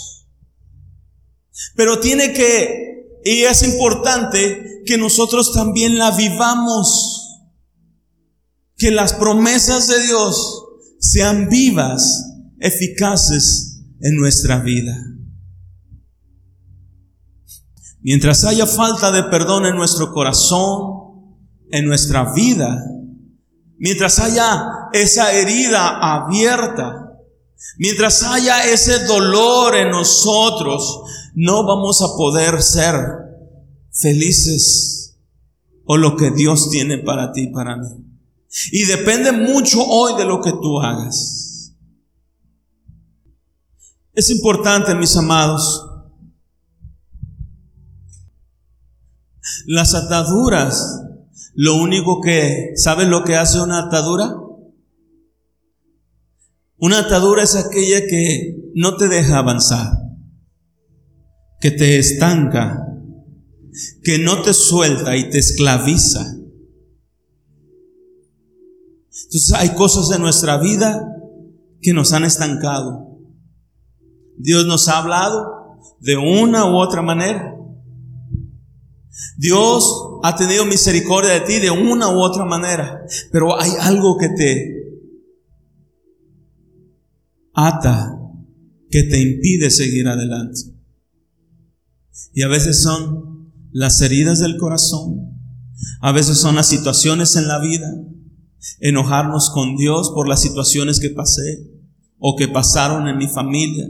A: Pero tiene que, y es importante, que nosotros también la vivamos. Que las promesas de Dios sean vivas, eficaces en nuestra vida. Mientras haya falta de perdón en nuestro corazón, en nuestra vida, mientras haya esa herida abierta, mientras haya ese dolor en nosotros, no vamos a poder ser felices o lo que Dios tiene para ti y para mí. Y depende mucho hoy de lo que tú hagas. Es importante, mis amados, las ataduras, lo único que, ¿sabes lo que hace una atadura? Una atadura es aquella que no te deja avanzar, que te estanca, que no te suelta y te esclaviza. Entonces hay cosas en nuestra vida que nos han estancado. Dios nos ha hablado de una u otra manera. Dios ha tenido misericordia de ti de una u otra manera, pero hay algo que te ata, que te impide seguir adelante. Y a veces son las heridas del corazón, a veces son las situaciones en la vida, enojarnos con Dios por las situaciones que pasé o que pasaron en mi familia.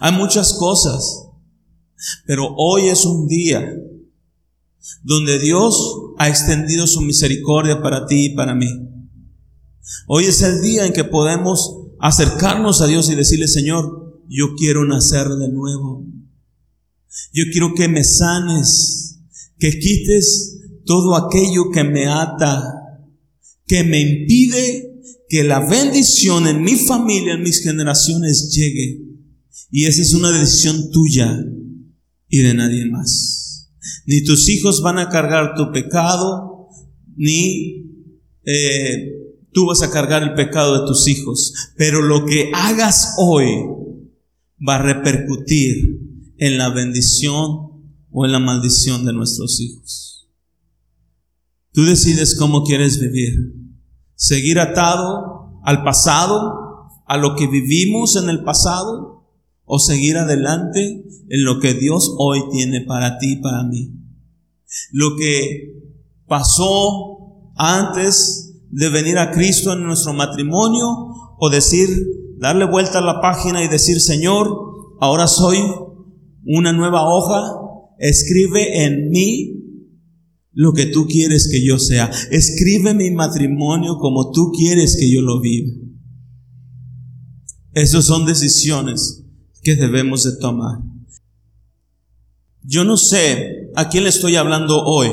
A: Hay muchas cosas, pero hoy es un día donde Dios ha extendido su misericordia para ti y para mí. Hoy es el día en que podemos acercarnos a Dios y decirle, Señor, yo quiero nacer de nuevo. Yo quiero que me sanes que quites todo aquello que me ata, que me impide que la bendición en mi familia, en mis generaciones llegue. Y esa es una decisión tuya y de nadie más. Ni tus hijos van a cargar tu pecado, ni eh, tú vas a cargar el pecado de tus hijos. Pero lo que hagas hoy va a repercutir en la bendición o en la maldición de nuestros hijos. Tú decides cómo quieres vivir. Seguir atado al pasado, a lo que vivimos en el pasado, o seguir adelante en lo que Dios hoy tiene para ti y para mí. Lo que pasó antes de venir a Cristo en nuestro matrimonio, o decir, darle vuelta a la página y decir, Señor, ahora soy una nueva hoja, Escribe en mí lo que tú quieres que yo sea. Escribe mi matrimonio como tú quieres que yo lo viva. Esas son decisiones que debemos de tomar. Yo no sé a quién le estoy hablando hoy.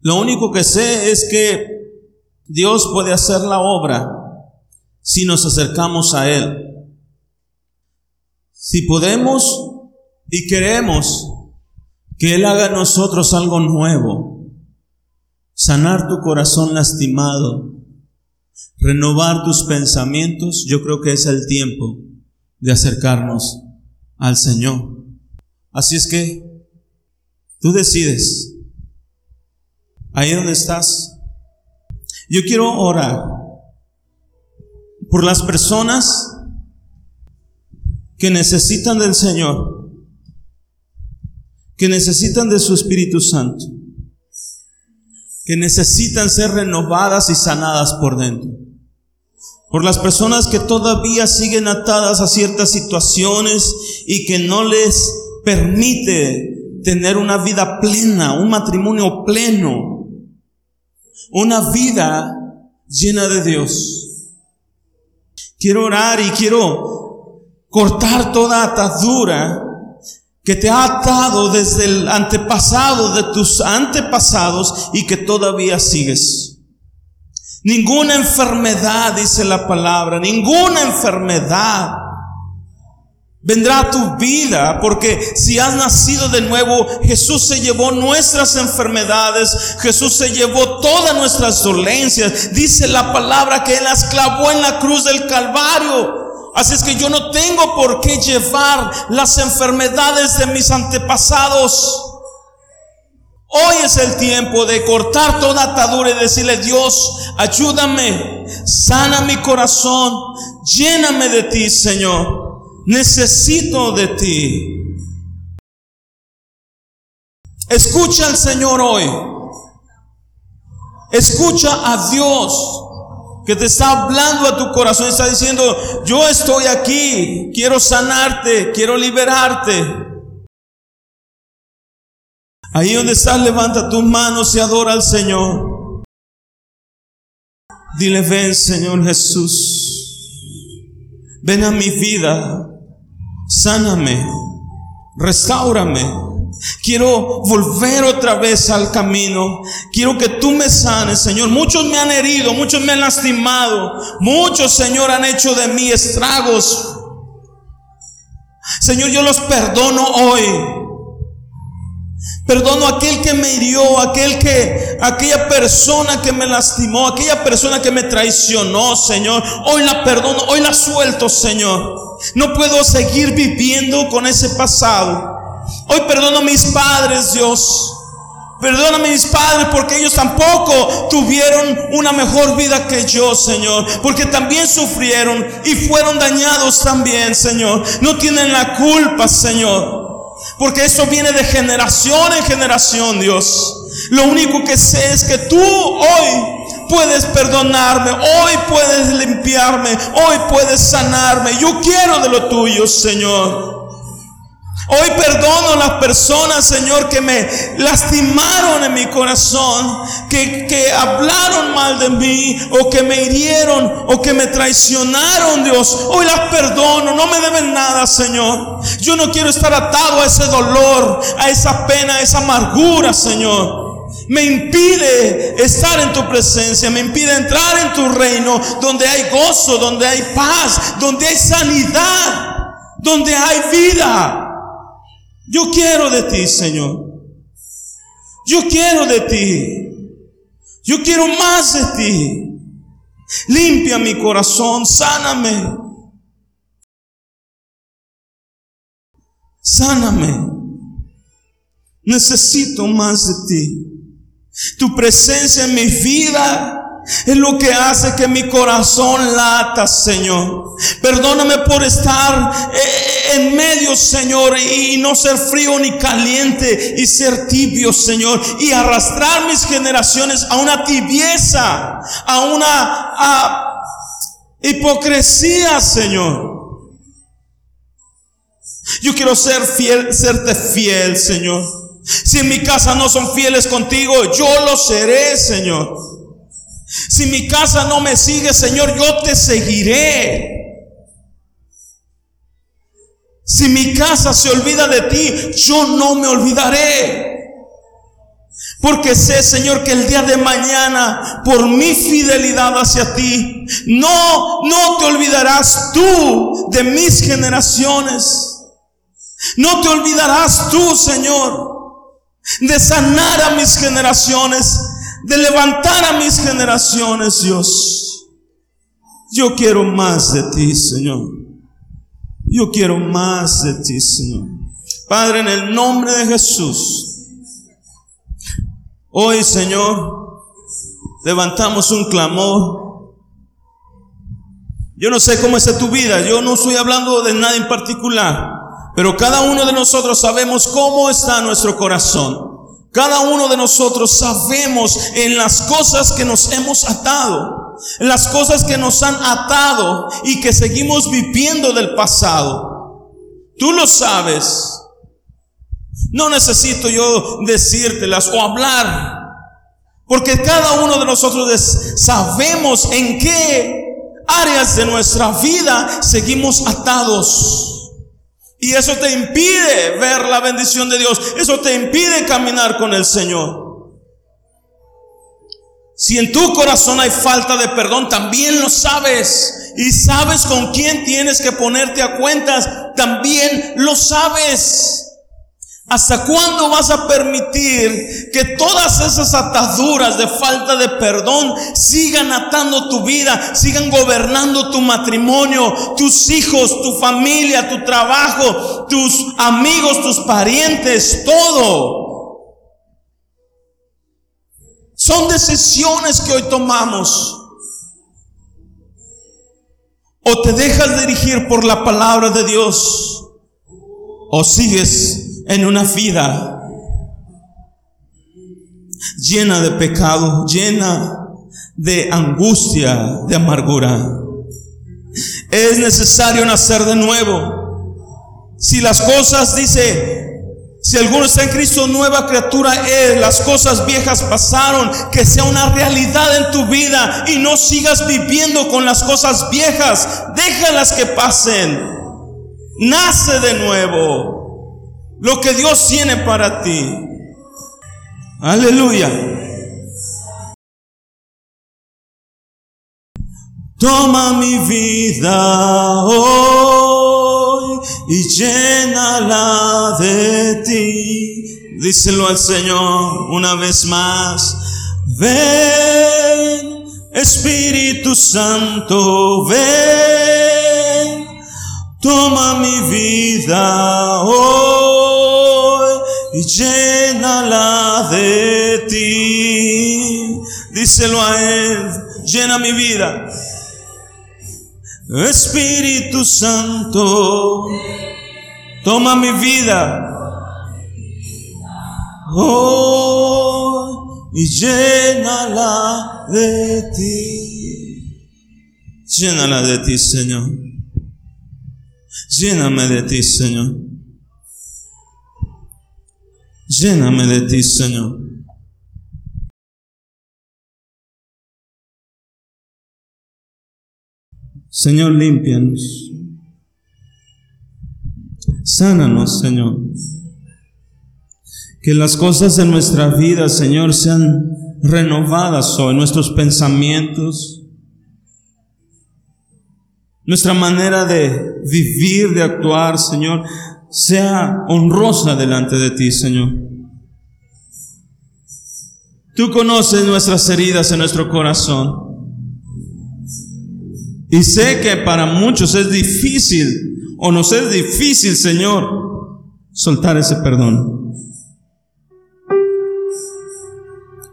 A: Lo único que sé es que Dios puede hacer la obra si nos acercamos a Él. Si podemos y queremos que Él haga en nosotros algo nuevo, sanar tu corazón lastimado, renovar tus pensamientos, yo creo que es el tiempo de acercarnos al Señor. Así es que tú decides. Ahí donde estás. Yo quiero orar por las personas que necesitan del Señor, que necesitan de su Espíritu Santo, que necesitan ser renovadas y sanadas por dentro. Por las personas que todavía siguen atadas a ciertas situaciones y que no les permite tener una vida plena, un matrimonio pleno, una vida llena de Dios. Quiero orar y quiero cortar toda atadura que te ha atado desde el antepasado de tus antepasados y que todavía sigues. Ninguna enfermedad, dice la palabra, ninguna enfermedad vendrá a tu vida, porque si has nacido de nuevo, Jesús se llevó nuestras enfermedades, Jesús se llevó todas nuestras dolencias. Dice la palabra que Él las clavó en la cruz del Calvario. Así es que yo no tengo por qué llevar las enfermedades de mis antepasados. Hoy es el tiempo de cortar toda atadura y decirle, Dios, ayúdame, sana mi corazón, lléname de ti, Señor. Necesito de ti. Escucha al Señor hoy. Escucha a Dios que te está hablando a tu corazón, está diciendo, yo estoy aquí, quiero sanarte, quiero liberarte. Ahí donde estás, levanta tus manos y adora al Señor. Dile, ven Señor Jesús, ven a mi vida, sáname, restaurame. Quiero volver otra vez al camino. Quiero que tú me sanes, Señor. Muchos me han herido, muchos me han lastimado. Muchos, Señor, han hecho de mí estragos. Señor, yo los perdono hoy. Perdono a aquel que me hirió, aquel que, aquella persona que me lastimó, aquella persona que me traicionó, Señor. Hoy la perdono, hoy la suelto, Señor. No puedo seguir viviendo con ese pasado. Hoy perdono a mis padres, Dios. Perdóname mis padres porque ellos tampoco tuvieron una mejor vida que yo, Señor. Porque también sufrieron y fueron dañados también, Señor. No tienen la culpa, Señor. Porque eso viene de generación en generación, Dios. Lo único que sé es que tú hoy puedes perdonarme, hoy puedes limpiarme, hoy puedes sanarme. Yo quiero de lo tuyo, Señor. Hoy perdono a las personas, Señor, que me lastimaron en mi corazón, que, que hablaron mal de mí, o que me hirieron, o que me traicionaron, Dios. Hoy las perdono, no me deben nada, Señor. Yo no quiero estar atado a ese dolor, a esa pena, a esa amargura, Señor me impide estar en tu presencia, me impide entrar en tu reino, donde hay gozo, donde hay paz, donde hay sanidad, donde hay vida. Yo quiero de ti, Señor. Yo quiero de ti. Yo quiero más de ti. Limpia mi corazón, sáname. Sáname. Necesito más de ti. Tu presencia en mi vida es lo que hace que mi corazón lata, Señor. Perdóname por estar eh, en medio, Señor, y no ser frío ni caliente y ser tibio, Señor, y arrastrar mis generaciones a una tibieza, a una hipocresía, Señor. Yo quiero ser fiel, serte fiel, Señor. Si en mi casa no son fieles contigo, yo lo seré, Señor. Si mi casa no me sigue, Señor, yo te seguiré. Si mi casa se olvida de ti, yo no me olvidaré. Porque sé, Señor, que el día de mañana, por mi fidelidad hacia ti, no, no te olvidarás tú de mis generaciones. No te olvidarás tú, Señor, de sanar a mis generaciones de levantar a mis generaciones, Dios. Yo quiero más de ti, Señor. Yo quiero más de ti, Señor. Padre, en el nombre de Jesús, hoy Señor, levantamos un clamor. Yo no sé cómo es tu vida, yo no estoy hablando de nada en particular, pero cada uno de nosotros sabemos cómo está nuestro corazón. Cada uno de nosotros sabemos en las cosas que nos hemos atado, las cosas que nos han atado y que seguimos viviendo del pasado. Tú lo sabes. No necesito yo decírtelas o hablar, porque cada uno de nosotros sabemos en qué áreas de nuestra vida seguimos atados. Y eso te impide ver la bendición de Dios. Eso te impide caminar con el Señor. Si en tu corazón hay falta de perdón, también lo sabes. Y sabes con quién tienes que ponerte a cuentas, también lo sabes. ¿Hasta cuándo vas a permitir que todas esas ataduras de falta de perdón sigan atando tu vida, sigan gobernando tu matrimonio, tus hijos, tu familia, tu trabajo, tus amigos, tus parientes, todo? Son decisiones que hoy tomamos. O te dejas dirigir por la palabra de Dios, o sigues en una vida llena de pecado, llena de angustia, de amargura. Es necesario nacer de nuevo. Si las cosas, dice, si alguno está en Cristo, nueva criatura es, las cosas viejas pasaron, que sea una realidad en tu vida y no sigas viviendo con las cosas viejas, déjalas que pasen. Nace de nuevo lo que Dios tiene para ti. Aleluya. Toma mi vida hoy y llénala de ti. Díselo al Señor una vez más. Ven, Espíritu Santo, ven. Toma mi vida hoy y llénala de ti. Díselo a Él, llena mi vida. Espíritu Santo, toma mi vida. Oh, y llénala de ti. Llénala de ti, Señor. Lléname de ti, Señor. Lléname de ti, Señor. Señor, límpianos. Sánanos, Señor. Que las cosas de nuestra vida, Señor, sean renovadas hoy, nuestros pensamientos, nuestra manera de vivir, de actuar, Señor, sea honrosa delante de ti, Señor. Tú conoces nuestras heridas en nuestro corazón. Y sé que para muchos es difícil, o nos es difícil, Señor, soltar ese perdón.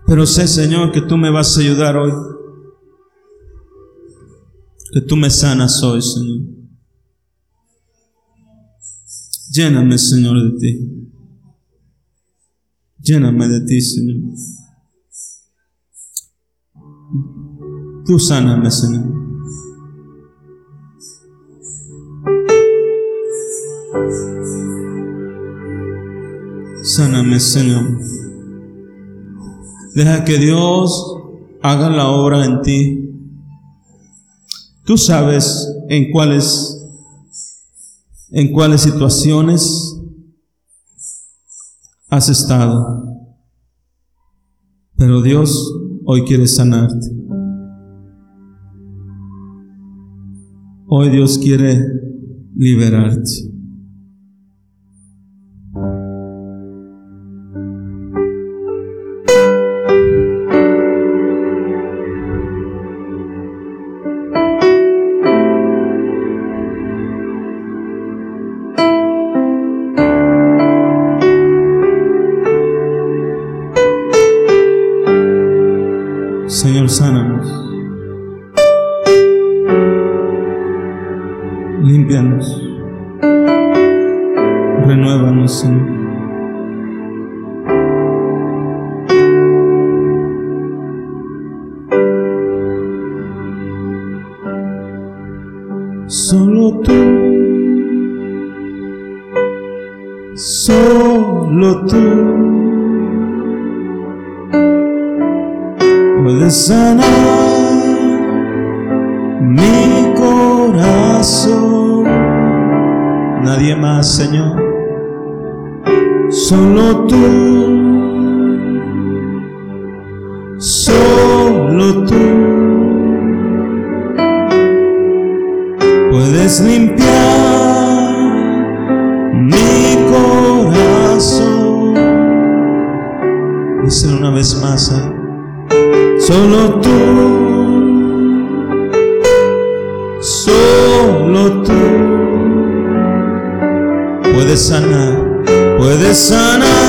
A: Pero sé, Señor, que tú me vas a ayudar hoy que tú me sanas hoy, Señor. Lléname, Señor, de ti. Lléname de ti, Señor. Tú sáname, Señor. Sáname, Señor. Deja que Dios haga la obra en ti. Tú sabes en cuáles en cuáles situaciones has estado. Pero Dios hoy quiere sanarte. Hoy Dios quiere liberarte. nadie más, Señor. Solo tú, solo tú puedes limpiar mi corazón. Díselo una vez más, solo tú, solo tú puedes sanar, puedes sanar.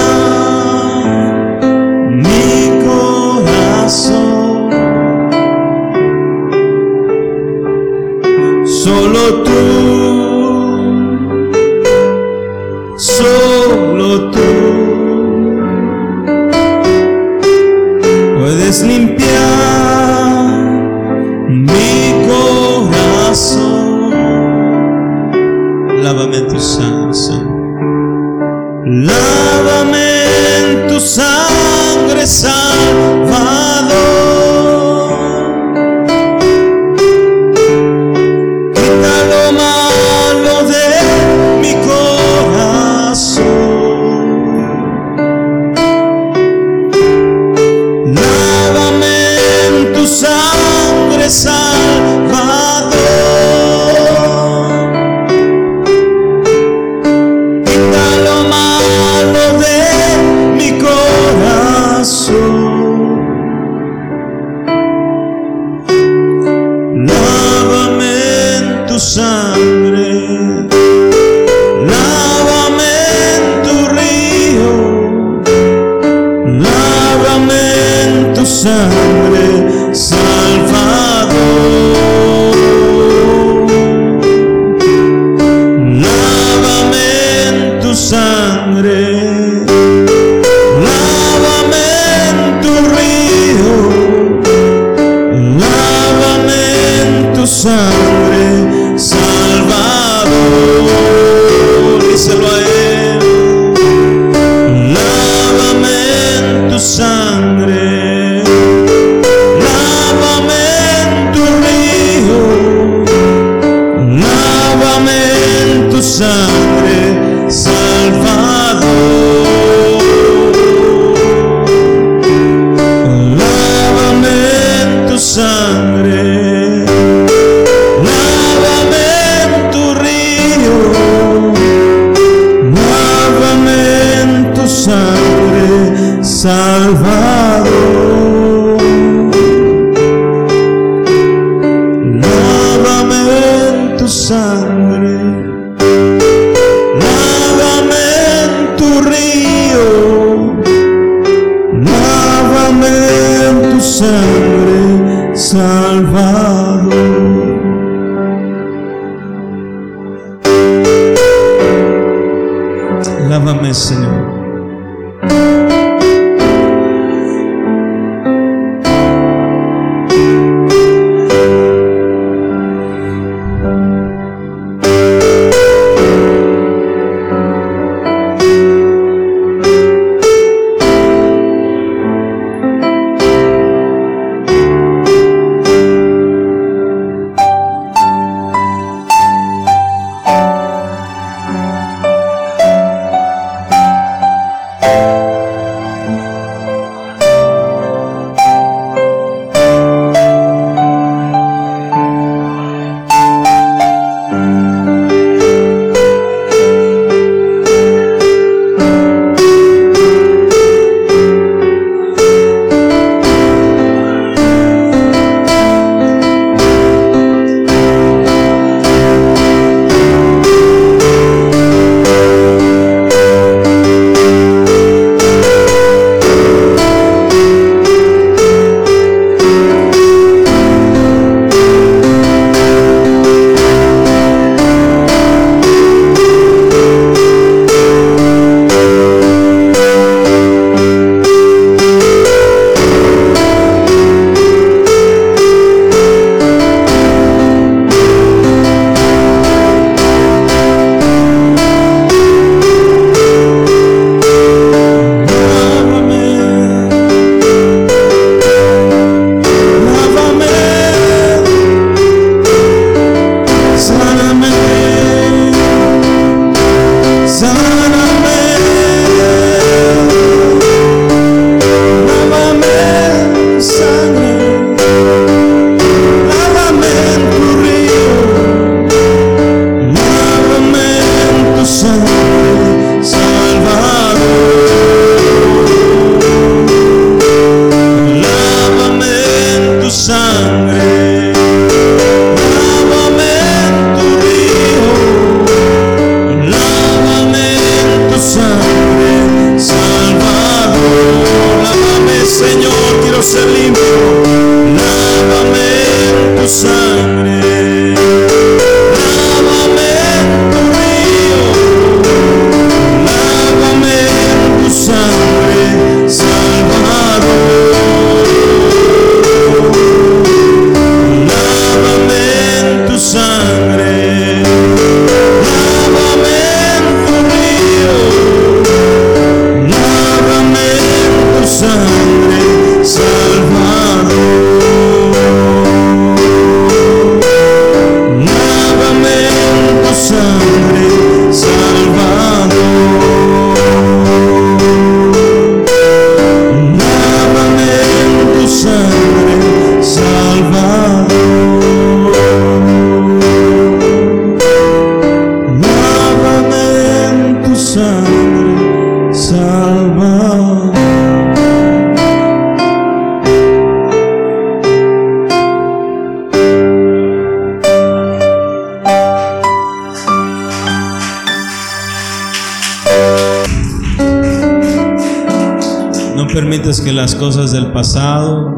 A: Permites que las cosas del pasado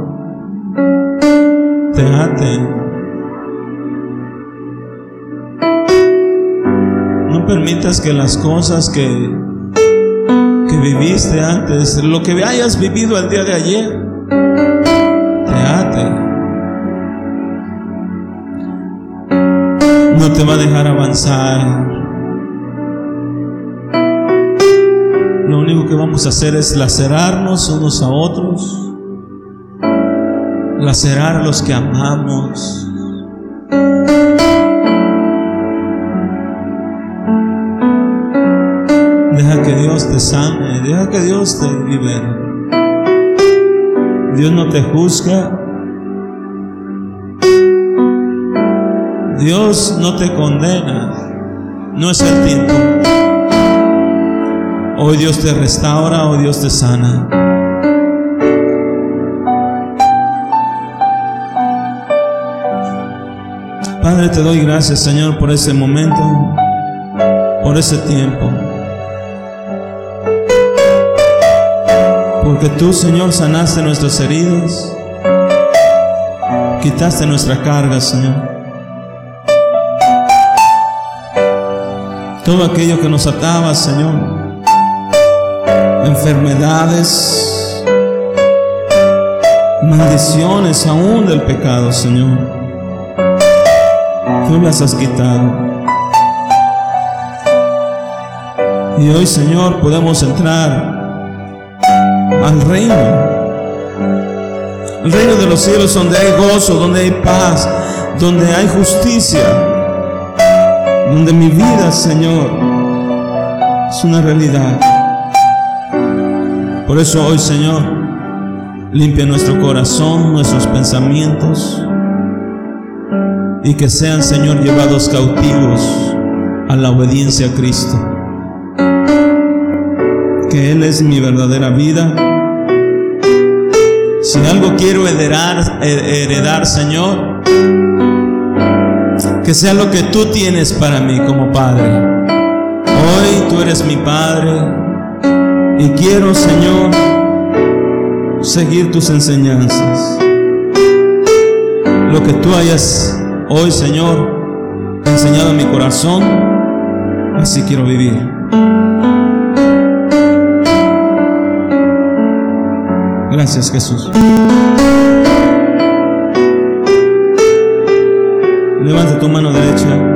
A: te aten. No permitas que las cosas que, que viviste antes, lo que hayas vivido el día de ayer, te aten. No te va a dejar avanzar. Que vamos a hacer es lacerarnos unos a otros, lacerar a los que amamos. Deja que Dios te sane, deja que Dios te libere. Dios no te juzga. Dios no te condena. No es el tiempo. Hoy Dios te restaura, hoy Dios te sana. Padre, te doy gracias, Señor, por ese momento, por ese tiempo. Porque tú, Señor, sanaste nuestras heridas, quitaste nuestra carga, Señor. Todo aquello que nos ataba, Señor enfermedades, maldiciones aún del pecado, Señor. Tú las has quitado. Y hoy, Señor, podemos entrar al reino. El reino de los cielos donde hay gozo, donde hay paz, donde hay justicia, donde mi vida, Señor, es una realidad. Por eso hoy, Señor, limpia nuestro corazón, nuestros pensamientos, y que sean, Señor, llevados cautivos a la obediencia a Cristo. Que Él es mi verdadera vida. Si algo quiero heredar, heredar, Señor, que sea lo que tú tienes para mí como Padre. Hoy tú eres mi Padre, y quiero, Señor, seguir tus enseñanzas. Lo que tú hayas hoy, Señor, enseñado a mi corazón, así quiero vivir. Gracias, Jesús. Levanta tu mano derecha.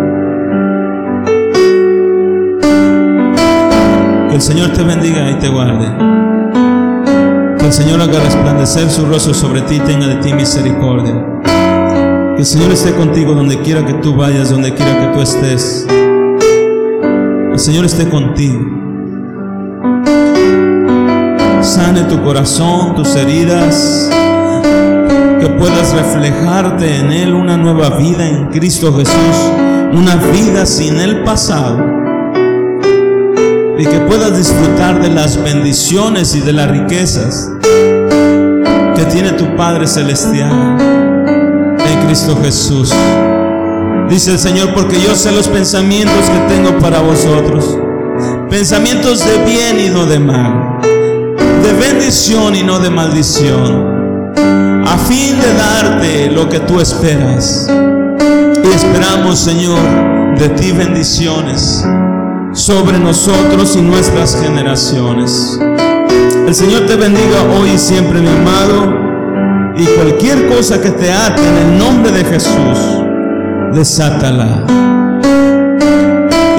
A: El Señor te bendiga y te guarde. Que el Señor haga resplandecer su rostro sobre ti y tenga de ti misericordia. Que el Señor esté contigo donde quiera que tú vayas, donde quiera que tú estés. El Señor esté contigo. Sane tu corazón, tus heridas. Que puedas reflejarte en Él una nueva vida en Cristo Jesús. Una vida sin el pasado y que puedas disfrutar de las bendiciones y de las riquezas que tiene tu Padre Celestial en Cristo Jesús. Dice el Señor, porque yo sé los pensamientos que tengo para vosotros. Pensamientos de bien y no de mal. De bendición y no de maldición. A fin de darte lo que tú esperas. Y esperamos, Señor, de ti bendiciones sobre nosotros y nuestras generaciones. El Señor te bendiga hoy y siempre, mi amado, y cualquier cosa que te ate en el nombre de Jesús, desátala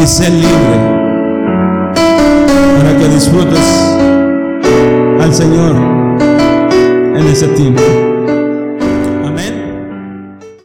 A: y sé libre para que disfrutes al Señor en ese tiempo.